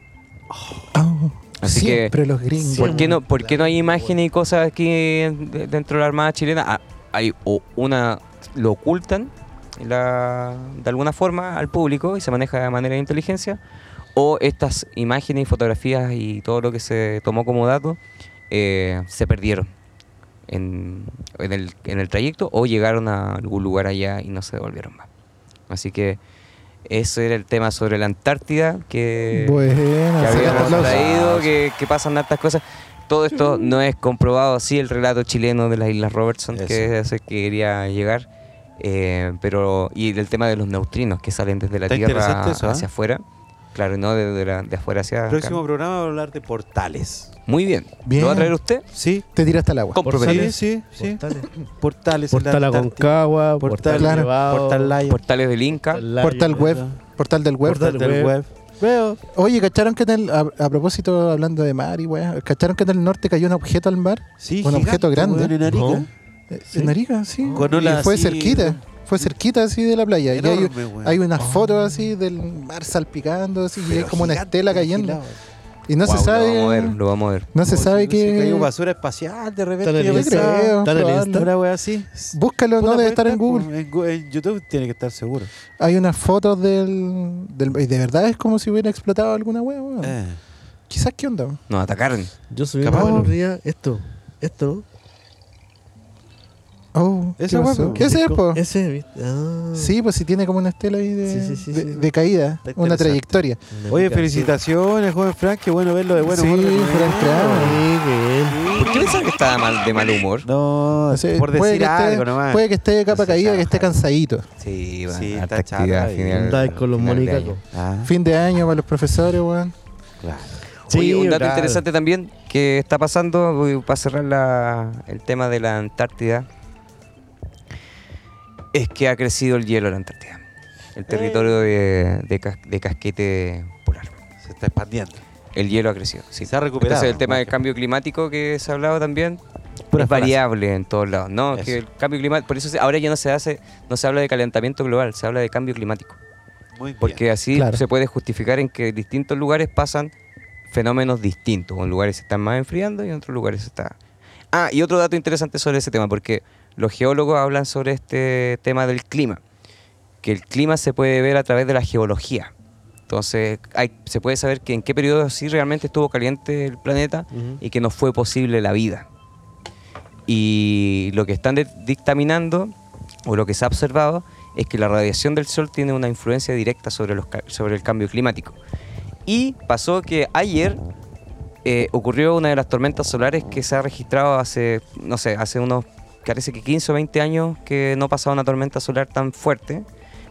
Así que, Siempre los gringos. ¿Por qué, no, ¿Por qué no hay imágenes y cosas aquí en- de- dentro de la Armada chilena? Ah, hay o una lo ocultan la- de alguna forma al público y se maneja de manera de inteligencia, o estas imágenes y fotografías y todo lo que se tomó como dato eh, se perdieron en, en el, en el trayecto o llegaron a algún lugar allá y no se devolvieron más. Así que ese era el tema sobre la Antártida que, Buena, que habíamos traído, que, que pasan hartas cosas. Todo esto no es comprobado así el relato chileno de las Islas Robertson, que es ese que quería llegar. eh, pero Y del tema de los neutrinos que salen desde la Está Tierra eso, ¿ah? hacia afuera. Claro, no de, de la- de afuera hacia acá. Próximo programa vamos a hablar de portales. Muy bien. Bien. ¿Lo va a traer usted? Sí. Te tiraste al agua. Comprometido. Sí, sí, sí. Portales. Portales. Portal. Aconcagua, Portal, Portal claro. Nevado, Portal Lion. Portales del Inca. Portal web. Portal del web. Portal del web. Veo. Oye, ¿cacharon que en el, a, a propósito, hablando de mar y weá, ¿cacharon que en el norte cayó un objeto al mar? Sí, Un objeto grande. weón, en Arica. No. Eh, Sí. En Arica, sí. Con Y fue así, cerquita. Fue cerquita así de la playa. y hay, unas fotos así del mar salpicando, así, y hay como una estela cayendo. vigilado. Y no Wow, se sabe. Lo vamos a ver, lo vamos a ver. No se Como sabe que. basura espacial de repente. Está en yo creo. Insta. Una wea así. Búscalo, no debe estar en Google. En, YouTube tiene que estar seguro. Hay unas fotos del, del. Y de verdad es como si hubiera explotado alguna wea, weón. Eh. Quizás qué onda. Nos atacaron. Yo subí Capaz- esto. Esto. Oh, ¿qué Esa pasó? wea, ¿Qué ese es, po? Ese, ¿viste? Ah. Sí, pues si tiene como una estela ahí de, Sí, sí, sí, de, sí. de caída, una trayectoria. Una Oye, felicitaciones, joven Frank. Qué bueno verlo de bueno. Sí, humor. Frank bien. ¿Por qué pensaba que estaba mal, de mal humor? No, por puede, decir que esté, algo nomás. puede que esté de capa caída, que esté cansadito. Sí, bueno, Sí, está actividad final- con los final de monicacos. año. Ah, Fin de año para los profesores, weón. claro. Oye, un dato claro. interesante también que está pasando, voy- para cerrar la- el tema de la Antártida, es que ha crecido el hielo en la Antártida. El territorio de, de cas- de casquete polar. Se está expandiendo. El hielo ha crecido. Sí. Se ha recuperado. Entonces el tema del cambio climático que se ha hablado también Pura es frase. variable en todos lados. No, Eso. que el cambio climático, por eso se- ahora ya no se hace, no se habla de calentamiento global, se habla de cambio climático. Muy bien. Porque así Claro. se puede justificar en que distintos lugares pasan fenómenos distintos. En lugares se están más enfriando y en otros lugares se está. Ah, y otro dato interesante sobre ese tema, porque los geólogos hablan sobre este tema del clima. Que el clima se puede ver a través de la geología. Entonces, hay, se puede saber que en qué periodo sí realmente estuvo caliente el planeta y que no fue posible la vida. Y lo que están dictaminando, o lo que se ha observado, es que la radiación del Sol tiene una influencia directa sobre, los, ca- sobre el cambio climático. Y pasó que ayer eh, ocurrió una de las tormentas solares que se ha registrado hace, no sé, hace unos, parece que 15 o 20 años que no pasaba una tormenta solar tan fuerte.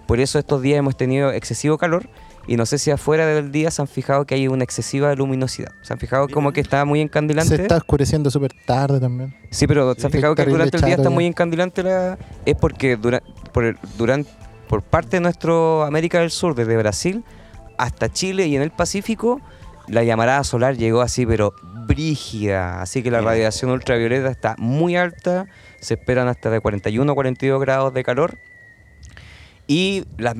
Por eso estos días hemos tenido excesivo calor y no sé si afuera del día se han fijado que hay una excesiva luminosidad. Se han fijado como que está muy encandilante. Se está oscureciendo súper tarde también. Sí, pero se ha Sí. fijado que durante el día está muy encandilante la... Es porque dura- por, el- duran- por parte de nuestro América del Sur, desde Brasil hasta Chile y en el Pacífico, la llamarada solar llegó así, pero brígida. Así que la radiación ultravioleta está muy alta, se esperan hasta de 41 a 42 grados de calor. Y las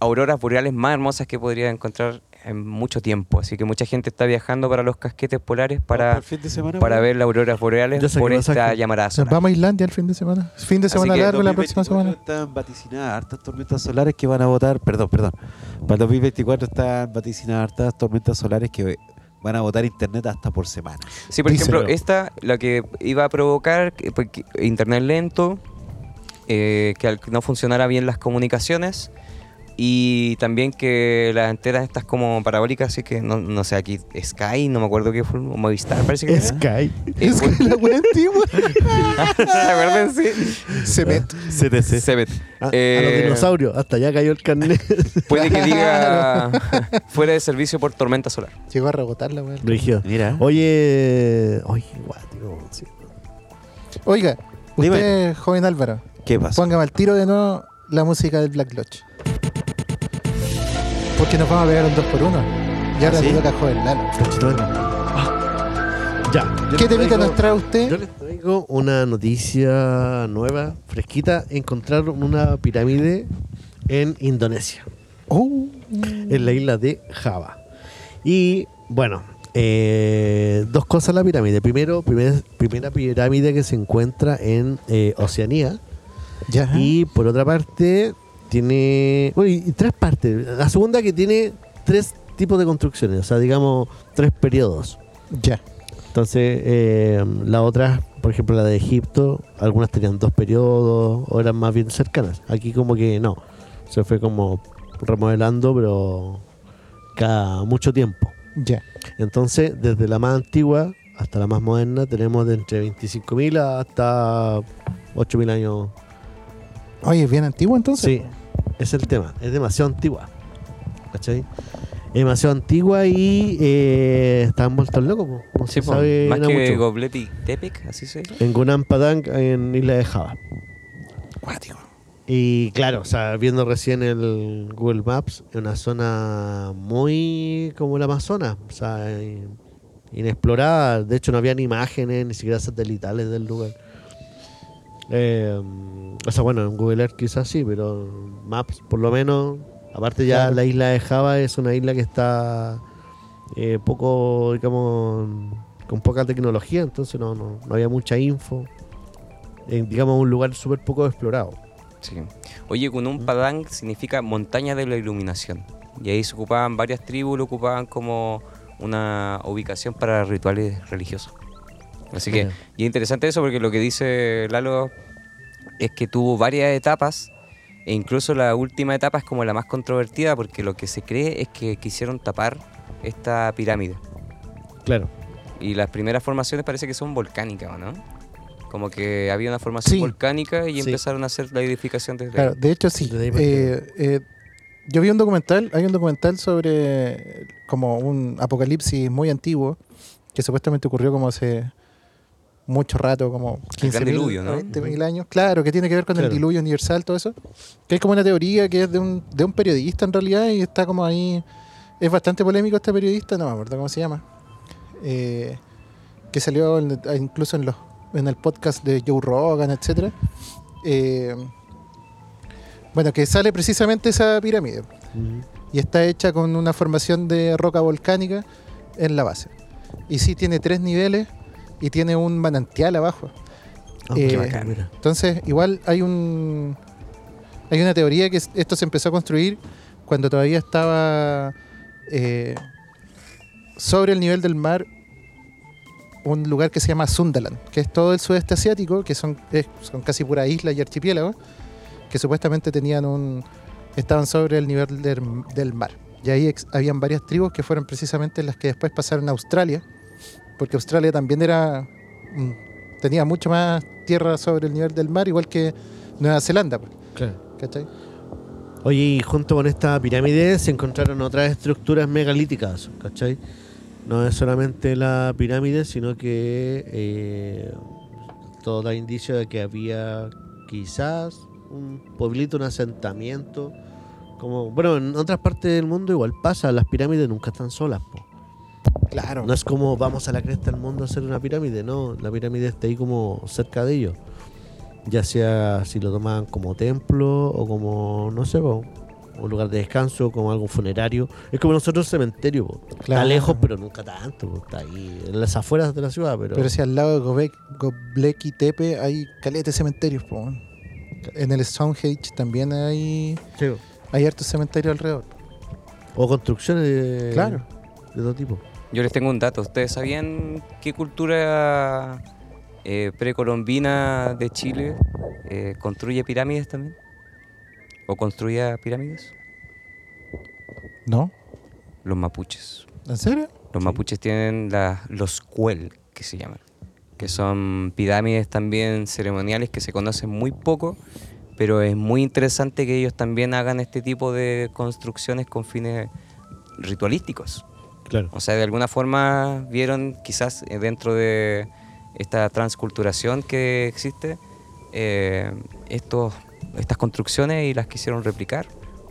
auroras boreales más hermosas que podría encontrar en mucho tiempo. Así que mucha gente está viajando para los casquetes polares para el fin de semana, para ver las auroras boreales por esta llamarada solar. vamos a Islandia el fin de semana. Fin de semana largo la próxima 2024 semana. Están vaticinadas hartas tormentas solares que van a votar, perdón, perdón. Para el 2024 están vaticinadas hartas tormentas solares que van a votar internet hasta por semana. Sí, por Díselo. ejemplo, esta, la que iba a provocar que- porque internet lento, eh, que al- no funcionara bien las comunicaciones y también que las antenas estas como parabólicas, así que no, no sé, aquí Sky, no me acuerdo qué fue, o Movistar parece que era. Sky. Eh, Es que la wea antigua. ¿Se acuerdan? Sí. Se met. CTC. Sebet. A, a Eh, los dinosaurios. Hasta allá cayó el carnet. Puede que diga fuera de servicio por tormenta solar. Llegó a rebotar la wea. Mira. Oye. Oye, guático. sí. Oiga, Dime. usted, joven Álvaro, ¿Qué pasa? póngame al tiro de nuevo la música del Black Lodge. Porque nos vamos a pegar un 2 por 1 Y ahora ¿Ah, sí? le toca a joven Lalo. Ah. Ya. yo ¿Qué temita nos trae usted? Yo les traigo una noticia nueva, fresquita. Encontraron una pirámide en Indonesia, Oh. en la isla de Java. Y bueno, eh, dos cosas la pirámide. Primero, primer- primera pirámide que se encuentra en eh, Oceanía. Ya. Y por otra parte, tiene. Bueno, y y tres partes. La segunda que tiene tres tipos de construcciones, o sea, digamos, tres periodos. Ya. Entonces, eh, la otra, por ejemplo la de Egipto, algunas tenían dos periodos o eran más bien cercanas. Aquí como que no, se fue como remodelando, pero cada mucho tiempo. Ya. Entonces, desde la más antigua hasta la más moderna, tenemos de entre 25.000 hasta 8.000 años. Oye, es bien antiguo entonces. Sí, es el tema. Es demasiado antigua. ¿Cachai? Es demasiado antigua y eh, están vueltos locos. No Sí, se po, sabe más que mucho. Gobleti Tepec, así se dice. En Gunam Padang, en Isla de Java. Cuático. Y claro, o sea, viendo recién el Google Maps, es una zona muy como el Amazonas, o sea, inexplorada. De hecho, no habían imágenes, ni siquiera satelitales del lugar. Eh, o sea, bueno, en Google Earth quizás sí, pero Maps, por lo menos, aparte ya Claro. la isla de Java es una isla que está eh, poco, digamos, con poca tecnología, entonces no, no, no había mucha info. Digamos, un lugar súper poco explorado. Sí. Oye, Kunum Padang significa montaña de la iluminación. Y ahí se ocupaban varias tribus, lo ocupaban como una ubicación para rituales religiosos. Así que, y es interesante eso porque lo que dice Lalo es que tuvo varias etapas e incluso la última etapa es como la más controvertida porque lo que se cree es que quisieron tapar esta pirámide. Claro. Y las primeras formaciones parece que son volcánicas, ¿o no? Como que había una formación Sí. volcánica y Sí. empezaron a hacer la edificación desde Claro, ahí. de hecho sí. Eh, eh, yo vi un documental, hay un documental sobre eh, como un apocalipsis muy antiguo que supuestamente ocurrió como hace mucho rato, como 15 gran diluvio, ¿no? 20 mil años. Claro, que tiene que ver con Claro. el diluvio universal, todo eso. Que es como una teoría que es de un, de un periodista en realidad y está como ahí. Es bastante polémico este periodista, no me acuerdo cómo se llama. Eh, que salió en- incluso en los en el podcast de Joe Rogan, etcétera. Eh, bueno, que sale precisamente esa pirámide y está hecha con una formación de roca volcánica en la base. Y sí tiene tres niveles y tiene un manantial abajo. Ah, Eh, qué bacán, mira. Entonces, igual hay un hay una teoría que es- esto se empezó a construir cuando todavía estaba eh, sobre el nivel del mar un lugar que se llama Sundaland, que es todo el sudeste asiático, que son, es- son casi puras islas y archipiélagos, que supuestamente tenían un estaban sobre el nivel del, del mar. Y ahí ex- habían varias tribus que fueron precisamente las que después pasaron a Australia, porque Australia también era mm, tenía mucho más tierra sobre el nivel del mar, igual que Nueva Zelanda, pues, ¿cachai? Oye, y junto con esta pirámide se encontraron otras estructuras megalíticas, ¿cachai? No es solamente la pirámide, sino que eh, todo da indicio de que había quizás un pueblito, un asentamiento. Como, bueno, en otras partes del mundo igual pasa, las pirámides nunca están solas. po. Claro. No es como vamos a la cresta del mundo a hacer una pirámide, no, la pirámide está ahí como cerca de ellos. Ya sea si lo toman como templo o como, no sé, po, un lugar de descanso, como algo funerario. Es como nosotros cementerio, po. está Claro. lejos pero nunca tanto, po. está ahí en las afueras de la ciudad, pero, Pero si al lado de Gobek, Göbekli Tepe hay caletes cementerios, po. En el Stonehenge también hay, Sí, hay hartos cementerios alrededor. o construcciones de, Claro. de todo tipo. Yo les tengo un dato. ¿Ustedes sabían qué cultura eh, precolombina de Chile eh, construye pirámides también? ¿O construía pirámides? ¿No? Los mapuches. ¿En serio? Los mapuches tienen la- los cuel, que se llaman, que son pirámides también ceremoniales que se conocen muy poco, pero es muy interesante que ellos también hagan este tipo de construcciones con fines ritualísticos. Claro. O sea, de alguna forma vieron quizás eh, dentro de esta transculturación que existe eh, estos, estas construcciones y las quisieron replicar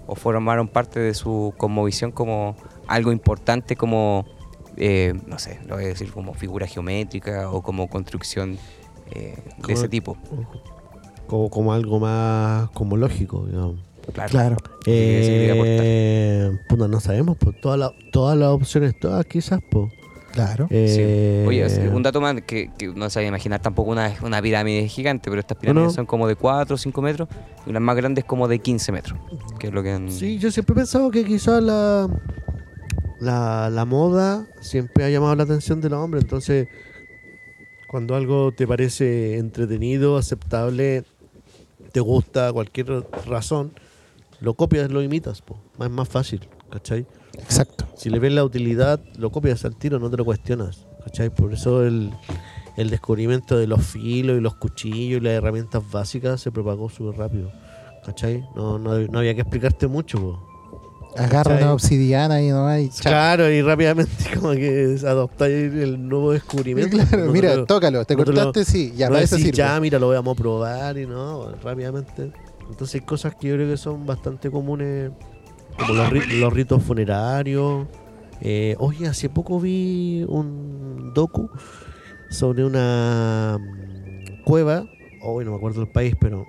o formaron parte de su cosmovisión como algo importante como, eh, no sé, lo voy a decir como figura geométrica o como construcción eh, de Como- ese tipo. Como, como algo más como lógico, digamos. Claro. Claro. Eh, puta, no sabemos, pues todas las todas las opciones, todas quizás, pues. Claro. Sí. Eh, Oye, un dato más que, que no se va a imaginar tampoco una, una pirámide gigante, pero estas pirámides no. son como de 4 o 5 metros y las más grandes como de 15 metros, que es lo que han... Sí, yo siempre he pensado que quizás la, la, la moda siempre ha llamado la atención de los hombres, entonces Cuando algo te parece entretenido, aceptable, te gusta, cualquier razón, lo copias, lo imitas, po. es más fácil, ¿cachai? Exacto. Si le ves la utilidad, lo copias al tiro, no te lo cuestionas, ¿cachai? Por eso el, el descubrimiento de los filos y los cuchillos y las herramientas básicas se propagó súper rápido, ¿cachai? No, no, no había que explicarte mucho, po. Agarra ¿Cachai? una obsidiana y no hay. Claro, y rápidamente como que adoptáis el nuevo descubrimiento. Claro, No mira, lo- tócalo. Te no te lo- cortaste, sí. Ya, no para eso decís, sirve. ya, mira, lo vamos a probar y no, rápidamente. Entonces hay cosas que yo creo que son bastante comunes, como los, ri- los ritos funerarios. Eh, oye, hace poco vi un docu sobre una mm, cueva, hoy no me acuerdo el país, pero...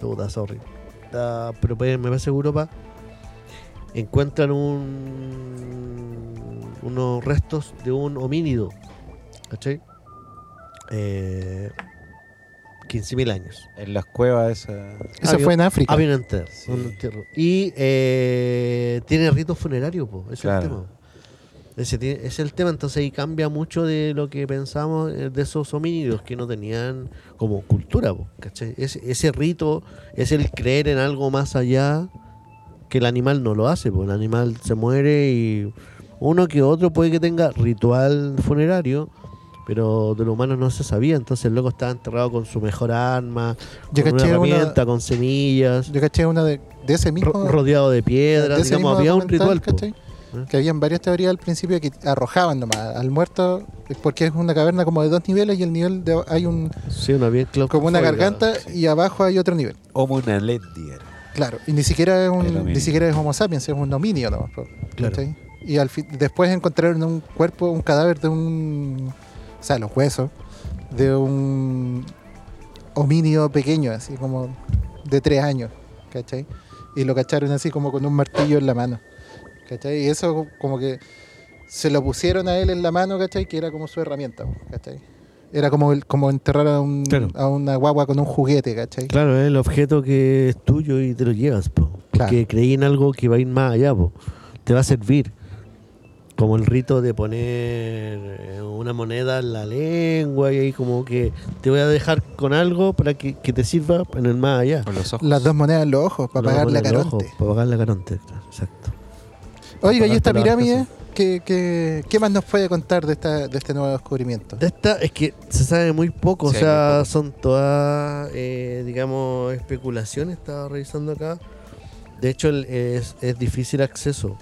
Puta, sorry. Está- pero pues, me parece Europa. Encuentran un, unos restos de un homínido. ¿Cachai? Eh, 15.000 años. En las cuevas esa. Eso Había- fue en África. Había un entierro. Sí. un entierro. Y eh, tiene ritos funerarios, po. Ese es el tema. Ese es el tema, entonces ahí cambia mucho de lo que pensamos eh, de esos homínidos que no tenían como cultura, po, ¿cachai? Ese, ese rito es el creer en algo más allá que el animal no lo hace, porque el animal se muere y uno que otro puede que tenga ritual funerario, pero de los humanos no se sabía, entonces el loco estaba enterrado con su mejor arma, Yo con una una- herramienta, con semillas, Yo caché una de, de ese mismo. ro- rodeado de piedras, digamos, había un ritual. ¿cachai? Que habían varias teorías al principio que arrojaban nomás al muerto, porque es una caverna como de dos niveles y el nivel de hay un Sí, una bien como una garganta sí. y abajo hay otro nivel. Homo naledi era. Claro, y ni siquiera es un, ni siquiera es Homo sapiens, es un hominio nomás. Claro. ¿cachai? Y al fin, después encontraron un cuerpo, un cadáver de un, o sea, los huesos de un homínio pequeño, así como de tres años, ¿cachai? Y lo cacharon así como con un martillo en la mano, ¿cachai? Y eso como que se lo pusieron a él en la mano, ¿cachai? Que era como su herramienta, ¿cachai? Era como, el- como enterrar a, un- Claro. a una guagua con un juguete, ¿cachai? Claro, es el objeto que es tuyo y te lo llevas, po. Claro. creí en algo que va a ir más allá, po. Te va a servir. Como el rito de poner eh, una moneda en la lengua y ahí como que te voy a dejar con algo para que, que te sirva en el más allá. Con los ojos. Las dos monedas en los ojos para pagar la caronte. Para pagar la caronte, claro, exacto. Oiga, y esta pirámide. ¿qué, qué, qué más nos puede contar de, esta, de este nuevo descubrimiento? De esta es que se sabe muy poco, Sí, o sea, poco. son todas, eh, digamos, especulaciones, estaba revisando acá. De hecho, el- es, es difícil acceso.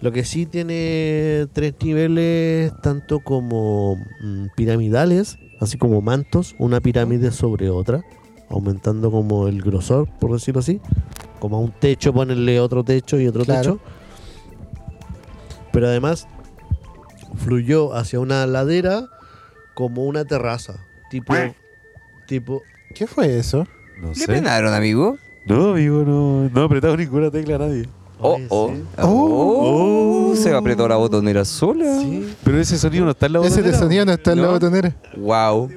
Lo que sí tiene tres niveles, tanto como mm, piramidales, así como mantos, una pirámide sobre otra, aumentando como el grosor, por decirlo así. Como a un techo, ponerle otro techo y otro Claro. techo. Pero además fluyó hacia una ladera como una terraza. Tipo. tipo. ¿Qué fue eso? No ¿Le sé. penaron, amigo? No, amigo, no, no he apretado ninguna tecla a nadie. Oh, oh. sí. Oh, se apretó la botonera sola. Sí. Pero ese sonido no está en la Ese de botonera. sonido no está en la ¿No? botonera. Wow.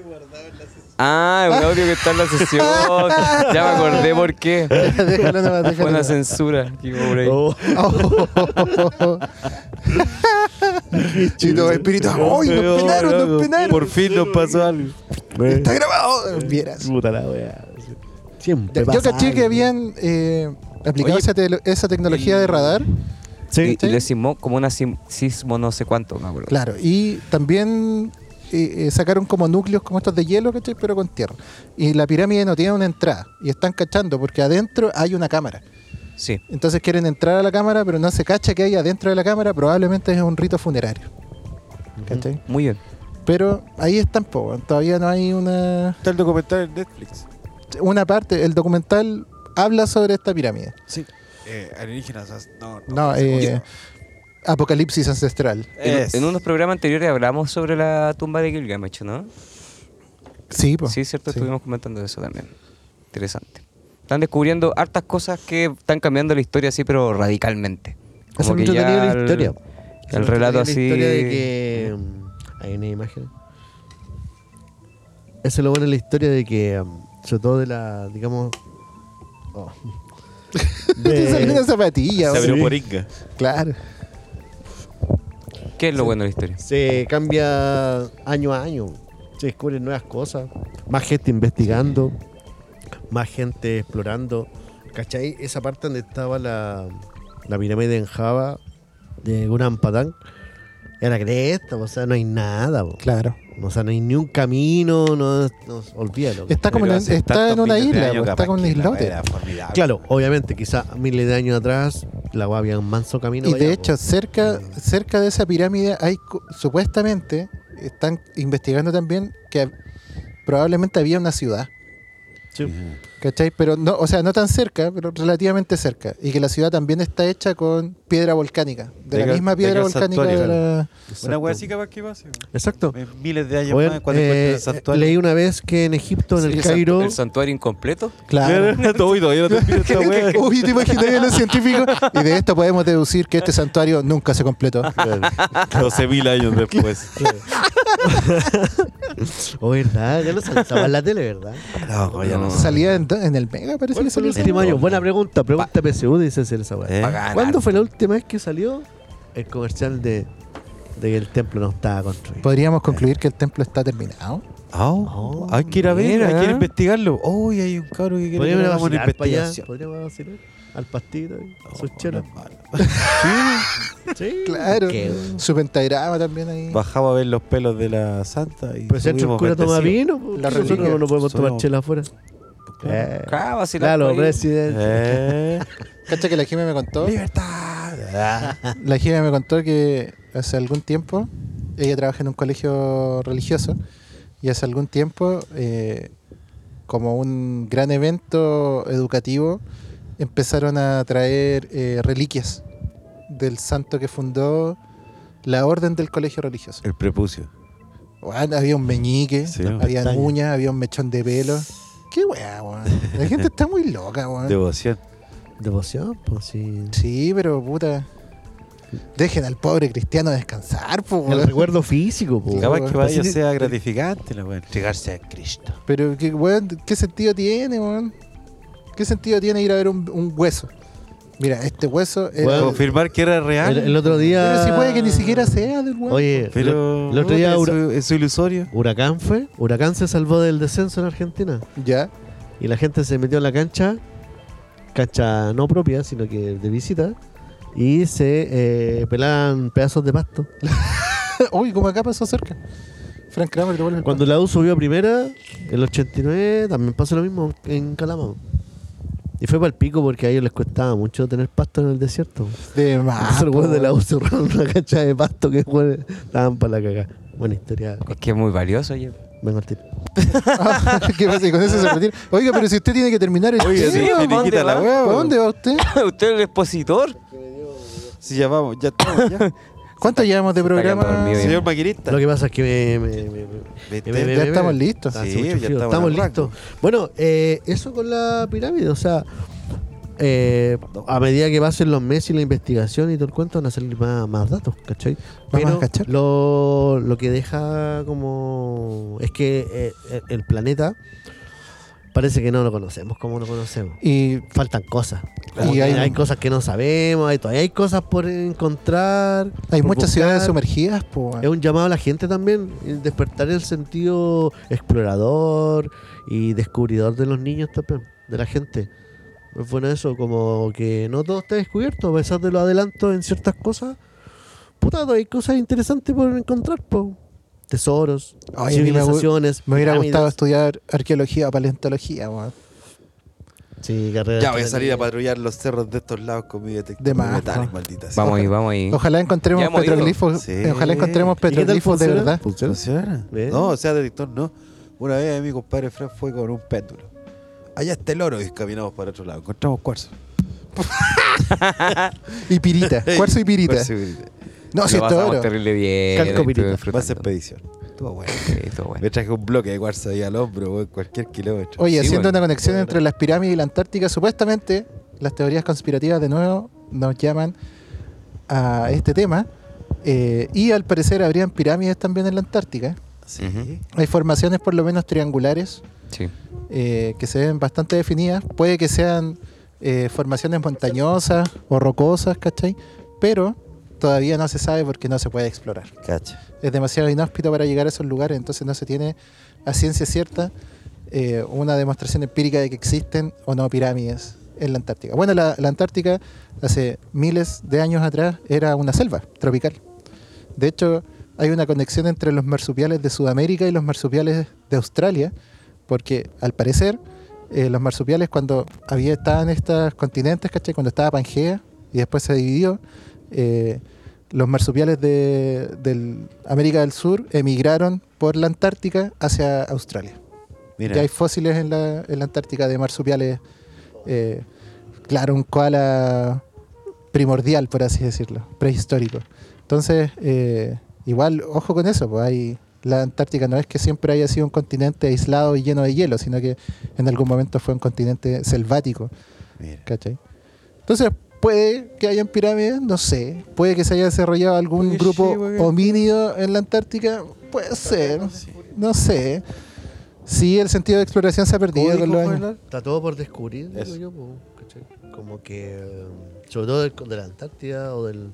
Ah, un audio que está en la sesión. Ya me acordé por qué. déjalo nomás, Fue una nomás. censura que hubo por ahí. Oh, espíritus, ¡ay, nos penaron, nos penaron! Por fin nos pasó algo. Está grabado. Vieras. puta la wea. Siempre Yo pasa caché que habían eh, aplicado Oye, esa, te- esa tecnología de radar. Sí. Y, y le sismó como una sim- sismo no sé cuánto, me acuerdo. Claro, y también eh, eh, sacaron como núcleos como estos de hielo, ¿cachai? Pero con tierra. Y la pirámide no tiene una entrada. Y están cachando porque adentro hay una cámara. Sí. Entonces quieren entrar a la cámara, pero no se cacha que hay adentro de la cámara. Probablemente es un rito funerario. ¿Cachai? Muy bien. Pero ahí están, po, todavía no hay una, Está el documental en Netflix. una parte. El documental habla sobre esta pirámide. Sí. Eh, alienígenas. No, No, eh, Apocalipsis ancestral. En, Es. en unos programas anteriores hablamos sobre la tumba de Gilgamesh, ¿no? Sí, po. Sí, cierto, Sí. estuvimos comentando eso también. Interesante. Están descubriendo hartas cosas que están cambiando la historia así, pero radicalmente. Como me que ya la historia. El relato así. La historia de que. mm, Hay una imagen. Eso es lo bueno de la historia de que. mm, Sobre todo de la. Digamos. Oh. Salió una zapatilla, Se abrió Sí. por Inca. Claro. ¿Qué es lo bueno de la historia? se cambia año a año. se descubren nuevas cosas, más gente investigando, más gente explorando. ¿Cachai? Esa parte donde estaba la, la pirámide en Java de Guran Patán era cresta, o sea, no hay nada. po. Claro. O sea, no hay ni un camino, no, no olvídalo. Está como en, está en una isla, po, está como un que la islote. Claro, obviamente, quizás miles de años atrás la weá había un manso camino. Y de allá, hecho, po. cerca, cerca de esa pirámide hay supuestamente están investigando también que probablemente había una ciudad. Sí. ¿Cachai? Pero no, o sea, no tan cerca, pero relativamente cerca. Y que la ciudad también está hecha con piedra volcánica. De, De la misma piedra el volcánica de la. Una Exacto. wea así capaz que pase. Exacto. En Miles de años Bueno, más cuando eh, el santuario. leí una vez que en Egipto, en Sí, el santu- Cairo, ¿El santuario incompleto? Claro. Uy, te imaginas a los científicos. Y de esto podemos deducir que este santuario nunca se completó. 12.000 años después. o verdad, ya lo saltaba en la tele, ¿verdad? No, ya no. No. Salía en, en el Mega, parece ¿Cuál que fue el salió. último año? Buena pregunta, pregunta PSU, dice hacer esa weá. ¿Eh? Pa' ganar. ¿Cuándo fue la última vez que salió el comercial de, de que el templo no estaba construido? Podríamos concluir que el templo está terminado. Ah, Oh, hay que ir a ver, mira. hay que ir a investigarlo. Uy, hay un cabro que quiere Podríamos le hagamos una vacilar para allá, investigación. podríamos vacilar al pastito, y sus chelas. Sí, Claro. ¿Qué? Su pentagrama también ahí. Bajaba a ver los pelos de la santa y Pues si entra el subimos cura toma bendecidos. vino, pues, La nosotros no podemos tomar Somos- chela afuera. Eh, vacilar claro, por ahí. resident. Eh, Cacha que la Jimmy me contó. Libertad. Ah. La Jimmy me contó que hace algún tiempo ella trabaja en un colegio religioso y hace algún tiempo, eh, como un gran evento educativo, empezaron a traer eh, reliquias del santo que fundó la orden del colegio religioso. El prepucio. Había un meñique, Sí. había uñas, había un mechón de pelo. Qué weá, weón. La gente está muy loca, weón. Devoción. Devoción, pues sí. Sí, pero puta. Dejen al pobre cristiano descansar, po, El weón. recuerdo físico, pues. Capaz que de- sea gratificante la wea. Entregarse a Cristo. Pero, ¿qué, weón, ¿qué sentido tiene, weón? ¿Qué sentido tiene ir a ver un, un hueso? Mira, este hueso era- Weón, Confirmar que era real. El, el otro día. Pero si puede que ni siquiera sea del weón. Oye, pero el otro día es, Hura- su, es su ilusorio. Huracán fue. Huracán se salvó del descenso en Argentina. Ya. Y la gente se metió en la cancha. Cancha no propia, sino que de visita. Y se eh, pelaban pedazos de pasto. Uy, como acá pasó cerca. Frank Kramer te vuelve el Cuando la U subió a primera, el 89, también pasó lo mismo en Calama. Y fue para el pico porque a ellos les costaba mucho tener pasto en el desierto. de más. Los de la U cerraron una cancha de pasto que estaban para la cagada. Buena historia. Es que es muy valioso. oye. Vengo al tiro. ¿Qué pasa? Y con eso se retira. Oiga, pero si usted tiene que terminar el Oye, tema, sí, ¿pa' me le dónde. ¿para dónde va usted? ¿Usted es el expositor? Si ya vamos, ya estamos, ya. ¿Cuánto llevamos de programa? Señor maquinista. Lo que pasa es que me, me- me- me- ¿Viste? me- me- Ya estamos listos. Sí, ya estamos listos. Bueno, eh, eso con la pirámide, o sea, eh, a medida que pasen los meses y la investigación y todo el cuento van a salir más, más datos, ¿cachai? Vamos Pero a cachar. lo, lo que deja como... es que eh, eh, el planeta parece que no lo conocemos como lo conocemos. Y Faltan cosas. Y Como hay- hay, cosas que no sabemos, hay, todavía hay cosas por encontrar. hay por muchas buscar. ciudades sumergidas, po. Es un llamado a la gente también, el despertar el sentido explorador y descubridor de los niños también, de la gente. Es bueno eso, como que no todo está descubierto, a pesar de los adelantos en ciertas cosas. Puta, hay cosas interesantes por encontrar, po. Tesoros, Ay, me civilizaciones. Me hubiera pirámides. gustado estudiar arqueología o paleontología, weón. Sí, carrera. Ya voy a salir a patrullar los cerros de estos lados con mi detector De más, metálico, po. maldita sea. Vamos ahí, vamos ahí. Ojalá encontremos petroglifos. Sí. Ojalá encontremos ¿Y qué tal petroglifos de verdad. ¿Funciona? No, o sea, detector no. Una vez mi compadre Fred fue con un péndulo. Allá está el oro y caminamos para otro lado. Encontramos cuarzo. Y pirita. Cuarzo y pirita. Cuarzo y pirita. No, si es pasamos oro. terrible bien. Más expedición. Estuvo bueno. Sí, estuvo bueno. Me traje un bloque de cuarzo ahí al hombro, weón, cualquier kilómetro. Oye, Sí, haciendo bueno. una conexión entre las pirámides y la Antártica, supuestamente las teorías conspirativas de nuevo nos llaman a este tema. eh, y al parecer habrían pirámides también en la Antártica. Sí. Ujú. Hay formaciones por lo menos triangulares Sí. eh, que se ven bastante definidas. Puede que sean eh, formaciones montañosas o rocosas, ¿cachai? Pero todavía no se sabe porque no se puede explorar. Cacha. Es demasiado inhóspito para llegar a esos lugares, entonces no se tiene a ciencia cierta eh, una demostración empírica de que existen o no pirámides en la Antártica. Bueno, la, la Antártica hace miles de años atrás era una selva tropical. De hecho, hay una conexión entre los marsupiales de Sudamérica y los marsupiales de Australia, porque al parecer eh, los marsupiales cuando había estaban estos continentes, ¿cachai? Cuando estaba Pangea y después se dividió, eh, los marsupiales de del América del Sur emigraron por la Antártica hacia Australia. Mira. Ya hay fósiles en la, en la Antártica de marsupiales, eh, claro, un koala primordial, por así decirlo, prehistórico. Entonces, eh, igual, ojo con eso, pues hay, la Antártica no es que siempre haya sido un continente aislado y lleno de hielo, sino que en algún momento fue un continente selvático, Mira. ¿cachai? Entonces, puede que hayan pirámides, no sé, puede que se haya desarrollado algún grupo sí, homínido en la Antártica, puede ser, no sé. Sí, el sentido de exploración se ha perdido con los años. Está todo por descubrir, digo yo. Como que, eh, sobre todo del- de la Antártida o del,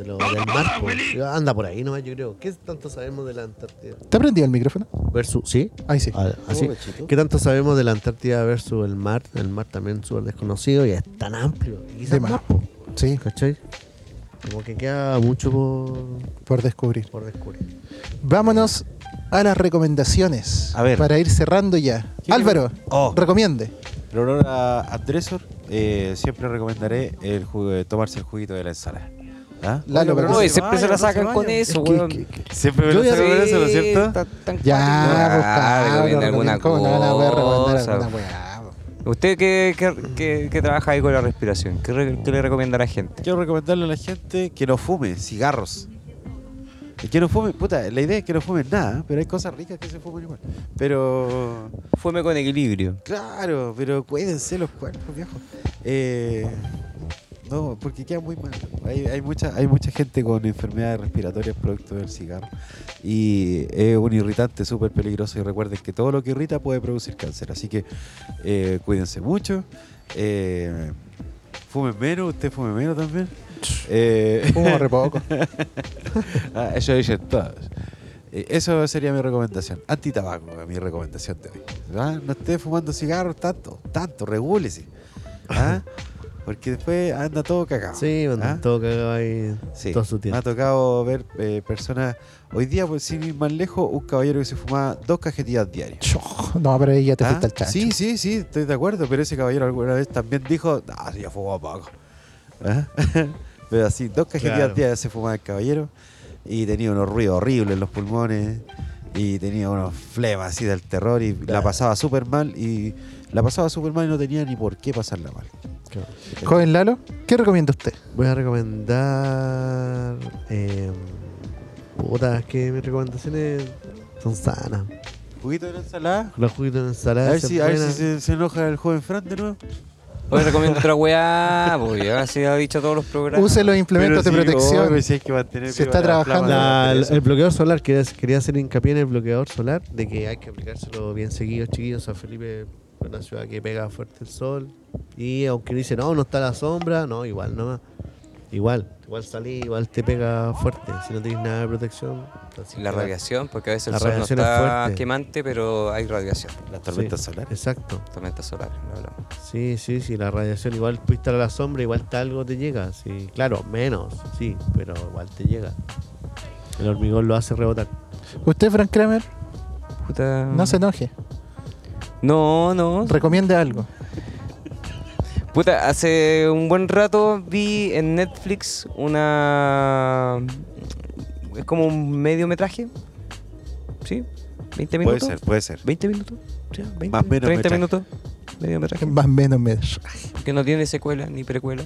de lo- del mar, po. anda por ahí nomás, yo creo. ¿Qué tanto sabemos de la Antártida? ¿Te prendido el micrófono? Versus, ¿sí? Ahí sí. Ah, así. Oh. ¿Qué tanto sabemos de la Antártida versus el mar? El mar también súper desconocido y es tan amplio. Y De po, Sí, ¿cachai? Como que queda mucho por, por descubrir. por descubrir. Vámonos a las recomendaciones. A ver. Para ir cerrando ya. ¿Qué Álvaro, Oh. recomiende. En honor a Andresor, eh, siempre recomendaré el jugo, de tomarse el juguito de la ensalada. ¿Ah? Lalo, pero siempre se la sacan con eso, Es que- weón. que- que- Siempre me ya saco con eso, ¿no es cierto? Ya, pues, alguna ¿cómo no van a poder recomendar cosa. Usted que, que, que- que trabaja ahí con la respiración, ¿qué, re- qué le recomienda a la gente? Quiero recomendarle a la gente que no fume cigarros. Y que no fume, puta, la idea es que no fumen nada, pero hay cosas ricas que se fuman igual. Pero, Fume con equilibrio. claro, pero cuídense los cuerpos, viejo. Eh, no, porque queda muy mal. Hay, hay, mucha, hay mucha gente con enfermedades respiratorias producto del cigarro. Y es un irritante súper peligroso. Y recuerden que todo lo que irrita puede producir cáncer. Así que eh, cuídense mucho. Eh, fumen menos, usted fume menos también. Eh, Fumo re poco. Ah, eso dicen todos. Eh, eso sería mi recomendación. Antitabaco, mi recomendación de hoy. ¿Ah? No esté fumando cigarros tanto, tanto, regúlese. ¿Ah? Porque después anda todo cagado. Sí, cuando ¿Ah? todo cagado ahí Sí. todo su Me tiempo. ha tocado ver eh, personas. Hoy día, pues, sin ir más lejos, un caballero que se fumaba dos cajetillas diarias. No, pero ahí ya te ¿Ah? fuiste al chancho. Sí, sí, sí, estoy de acuerdo, pero ese caballero alguna vez también dijo, ah, ya fumaba poco. ¿Ah? pero así, dos cajetillas Claro. diarias se fumaba el caballero y tenía unos ruidos horribles en los pulmones y tenía unos flemas así del terror y la pasaba súper mal y la pasaba súper mal y no tenía ni por qué pasarla mal. Joven Lalo, ¿qué recomienda usted? Voy a recomendar. Eh, puta, es que mis recomendaciones son sanas. ¿Juguito de la ensalada? Los juguitos de A ensalada. ver, son si, a ver si se, se enoja el joven Fran de nuevo. Hoy recomiendo otra weá, pues ya se ha dicho todos los programas. Use los implementos Pero de sí, protección. obvio, si hay que mantener Se está trabajando. La- la el bloqueador solar, quería, quería hacer hincapié en el bloqueador solar, de que hay que aplicárselo bien seguido, chiquillos. San Felipe es una ciudad que pega fuerte el sol. Y aunque dice, no, no está la sombra, no, igual nomás. Igual, igual salí, igual te pega fuerte. Si no tienes nada de protección. La radiación, porque a veces el La sol no radiación es está quemante, pero hay radiación. Las tormentas Sí, solares. Exacto. Tormentas solares, no hablamos. Sí, sí, sí, la radiación igual puede estar a la sombra, igual te algo te llega, sí. Claro, menos, sí, pero igual te llega. El hormigón lo hace rebotar. Usted, Frank Kramer, Puta. no se enoje. No, no. Recomiende algo. Puta, hace un buen rato vi en Netflix una. Es como un mediometraje. ¿Sí? ¿20 Puede minutos? ser, puede ser. ¿20 minutos? Sí, 20, Más menos 30 metraje. minutos. Mediometraje. Más menos. Que no tiene secuela ni precuela.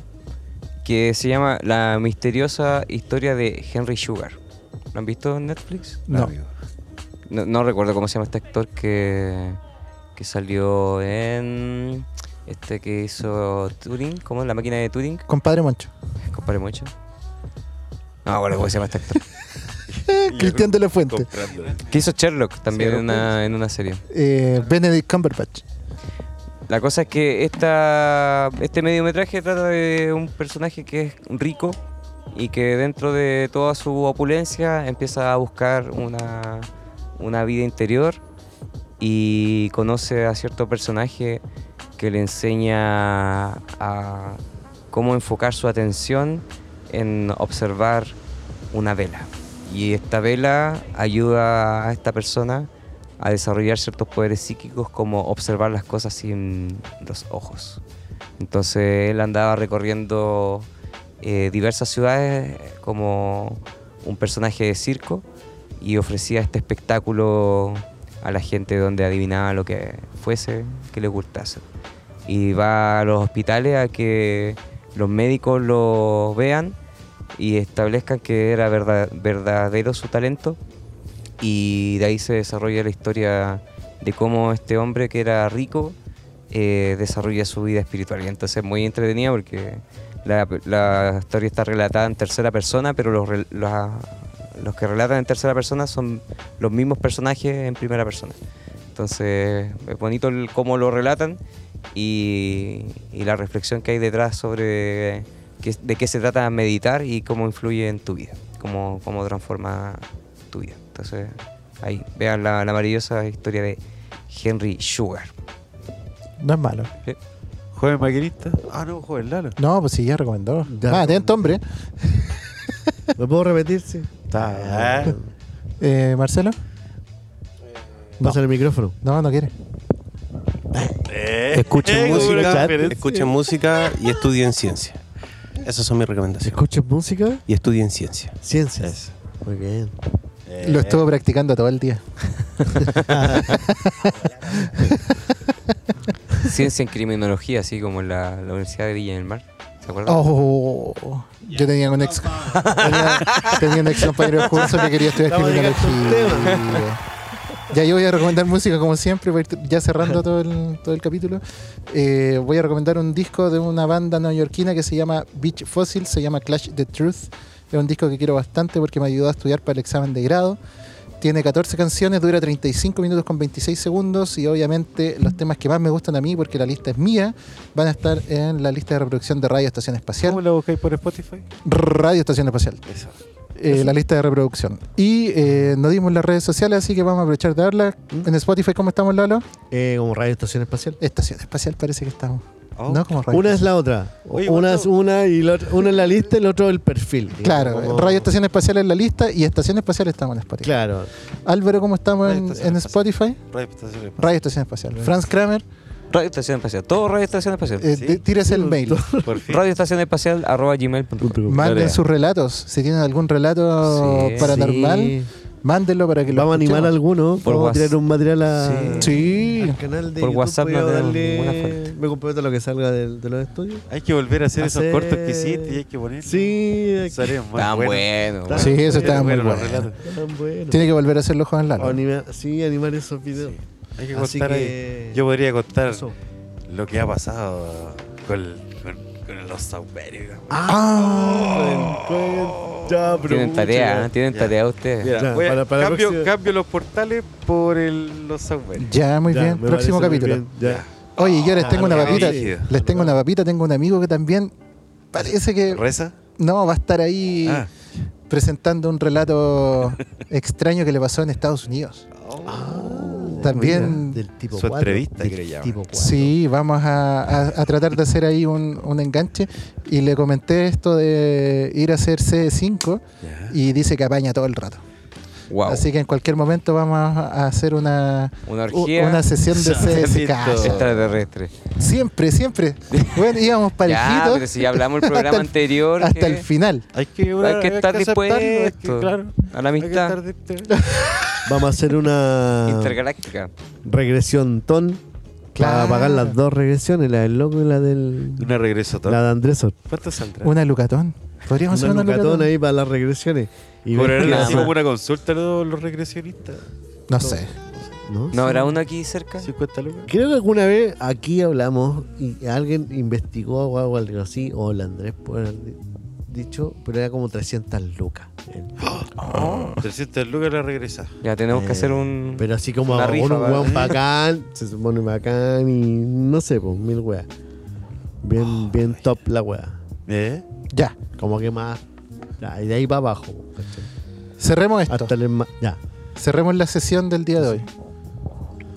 Que se llama La misteriosa historia de Henry Sugar. ¿Lo han visto en Netflix? No. No, no recuerdo cómo se llama este actor que, que salió en. Este que hizo Turing, ¿cómo es la máquina de Turing? Compadre Moncho. Compadre mucho. No acuerdo cómo se llama este actor. Cristian de la Fuente. Que hizo Sherlock también Sí, en, una, en una serie. Eh, Benedict Cumberbatch. La cosa es que esta, este mediometraje trata de un personaje que es rico y que dentro de toda su opulencia empieza a buscar una, una vida interior y conoce a cierto personaje que le enseña a cómo enfocar su atención en observar una vela. Y esta vela ayuda a esta persona a desarrollar ciertos poderes psíquicos como observar las cosas sin los ojos. Entonces él andaba recorriendo eh, diversas ciudades como un personaje de circo y ofrecía este espectáculo a la gente donde adivinaba lo que fuese que le gustase. Y va a los hospitales a que los médicos lo vean y establezcan que era verdad- verdadero su talento y de ahí se desarrolla la historia de cómo este hombre que era rico eh, desarrolla su vida espiritual. Y entonces es muy entretenida porque la, historia está relatada en tercera persona, pero los, los que relatan en tercera persona son los mismos personajes en primera persona. Entonces es bonito el cómo lo relatan y, y la reflexión que hay detrás sobre qué- de qué se trata meditar y cómo influye en tu vida, cómo, cómo transforma tu vida. Entonces ahí vean la, la maravillosa historia de Henry Sugar. No es malo. Joven maquinista. Ah, no, joven Lalo. No, pues sí, ya recomendó. Ya. Más atento, hombre. ¿Me puedo repetir? Sí. Está. Eh, Marcelo. No. Pasa el micrófono. No, no quiere. Eh, Escuchen eh, música, escuchen música y estudien ciencia. Esas son mis recomendaciones. ¿Escuchas música? Y estudien ciencia. Ciencias. Muy bien. Eh, Lo estuvo practicando todo el día. Ciencia en criminología, así como en la, la Universidad de Villa del Mar. ¿Se acuerdan? Oh, yo tenía un ex, tenía, tenía un ex compañero de curso que quería estudiar criminología. Ya yo voy a recomendar música como siempre, voy a ir ya cerrando todo el, todo el capítulo. Eh, voy a recomendar un disco de una banda neoyorquina que se llama Beach Fossil, se llama Clash the Truth. Es un disco que quiero bastante porque me ayudó a estudiar para el examen de grado. Tiene 14 canciones, dura 35 minutos con 26 segundos y obviamente los temas que más me gustan a mí, porque la lista es mía, van a estar en la lista de reproducción de Radio Estación Espacial. ¿Cómo lo buscáis por Spotify? Radio Estación Espacial. Eso. Eh, la lista de reproducción. Y eh, nos dimos las redes sociales, así que vamos a aprovechar de darla. En Spotify, ¿cómo estamos, Lalo? Eh, como Radio Estación Espacial. Estación Espacial parece que estamos. Oh. No como Radio Una es Espacial. la otra. Oye, una ¿cuánto? es una y la otra- una es la lista y el otro el perfil. digamos, Claro, como- Radio Estación Espacial es la lista y Estación Espacial estamos en Spotify. Claro. Álvaro, ¿cómo estamos Radio en, en. Spotify? Radio Estación Espacial. Radio Estación Espacial. Franz Kramer, Radio Estación Espacial. Todo Radio Estación Espacial. eh, Sí. tírese el mail. Radio Estación Espacial arroba gmail.com. Manden sus relatos. Si tienen algún relato Sí. paranormal, Sí. mándenlo para que lo Vamos a animar escuchemos. alguno. Por Vamos a tirar WhatsApp. un material a, Sí. al canal de Por YouTube. WhatsApp a no darle-. Me comprometo a lo que salga del- de, los estudios. Hay que volver a hacer esos Hacer- cortos que hiciste y hay que poner. Sí, Tan buenos. bueno. Tan Sí, eso está muy bueno. bueno. Tiene que volver a hacerlo Juan Lalo. anima- sí, animar esos videos. Hay que Así contar que- ahí. Yo podría contar Eso. lo que ha pasado con, con, con los saumerios. Ah, cuen- ya, pero Tienen tarea, ya. ¿eh? Tienen Ya. tarea ustedes. Mira, Ya, voy a- para- para la cambio, los portales por el, los saumerios. Ya, muy Ya, bien. Próximo capítulo. bien, ya. Oye, yo les Ah, tengo una papita. rígido. Les tengo una papita. Tengo un amigo que también parece que ¿Reza? no va a estar ahí Ah. presentando un relato extraño que le pasó en Estados Unidos. También- Del tipo Su cuatro, entrevista del que le llaman. tipo cuatro. Sí, vamos a, a- a tratar de hacer ahí un, un enganche. Y le comenté esto de ir a hacer C5 Ya. y dice que apaña todo el rato. Wow. Así que en cualquier momento vamos a hacer una, Una orgía una sesión de CSK. Extraterrestre. Siempre, siempre. Bueno, íbamos Ya, parejitos pero si ya hablamos el programa Hasta el- anterior. hasta que el final. Hay que, Hay que estar hay que- dispuesto claro. a la que amistad estar dispuesto. Vamos a hacer una intergaláctica. regresión ton para Claro. pagar las dos regresiones, la del loco y la del Una regreso todo. la de Andresor. ¿Cuánto saldrá? Una Lucatón. Podríamos hacer Una una lucatón Lucatón. ahí para las regresiones. Y ver ¿Cobrarán qué así como una consulta los, los regresionistas? No sé. ¿No? ¿No habrá uno aquí cerca? 50 lucas. Creo que alguna vez aquí hablamos y alguien investigó o algo así, o el Andrés puede haber di- dicho, pero era como 300 lucas. El- 300 lucas la regresa. Ya tenemos que Eh, hacer un. Pero así como Una un rifa, weón bacán, se supone bacán y no sé, pues mil weas. Bien, bien top la wea. ¿Eh? Ya. Como que más Ya, y de ahí para abajo. ¿cachai? Cerremos esto. Hasta el esma- Ya. Cerremos la sesión del día de hoy.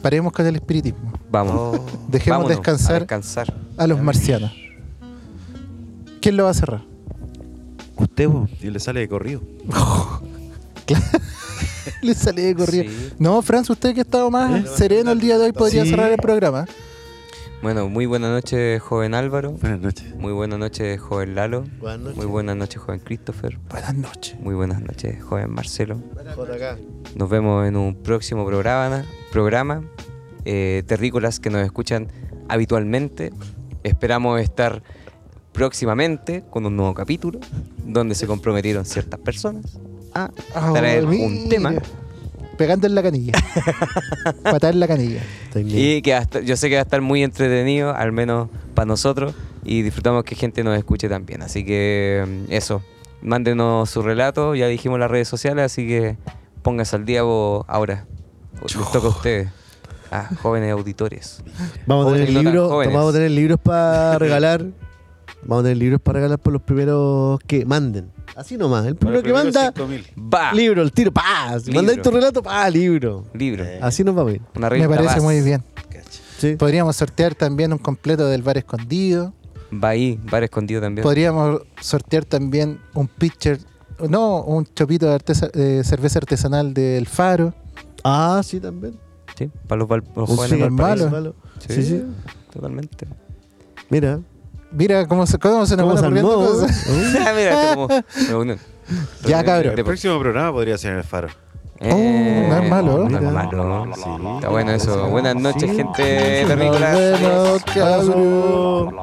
Paremos con el espiritismo. Vamos. Dejemos Vámonos descansar a descansar. a los marcianos. ¿Quién lo va a cerrar? Usted, po, y le sale de corrido. Le sale de corrido. Sí. No, Franz, usted que ha estado más sereno el día de hoy podría Sí. cerrar el programa. Bueno, muy buenas noches, joven Álvaro. Buenas noches. Muy buenas noches, joven Lalo. Buenas noches. Muy buenas noches, joven Christopher. Buenas noches. Muy buenas noches, joven Marcelo. JK. Nos vemos en un próximo programa. programa. Eh, terrícolas que nos escuchan habitualmente. Esperamos estar próximamente con un nuevo capítulo donde se comprometieron ciertas personas a traer Oh, un tema Pegando en la canilla. Patar en la canilla. Estoy bien. y que va a estar- yo sé que va a estar muy entretenido, al menos para nosotros, y disfrutamos que gente nos escuche también. Así que mm, eso, mándenos su relato, ya dijimos las redes sociales, así que pónganse al día vos ahora. Les toca a ustedes, a jóvenes auditores. Vamos a tener libros, vamos a tener libros para regalar. Vamos a tener libros para regalar por los primeros que manden. Así nomás. El primero que manda, Va, libro, el tiro, pa. Si mandáis tu relato, pa, libro. libro. Así nos va a ir. Una Me parece muy bien. Sí. Podríamos sortear también un completo del bar escondido. Va ahí, bar escondido también. Podríamos sortear también un pitcher, no, un chopito de, artesa- de cerveza artesanal del Faro. Ah, sí, también. Sí, para los, val- los jóvenes. Sí, sí. Totalmente. Mira. Mira cómo se, cómo se nos ¿Cómo van ocurriendo cosas. Ah, Mira, como. Ya, cabrón. El próximo programa podría ser en el faro. Eh, no es malo, No es malo. Sí. Está bueno eso. Buenas noches, gente terrícola. vemos, cabrón.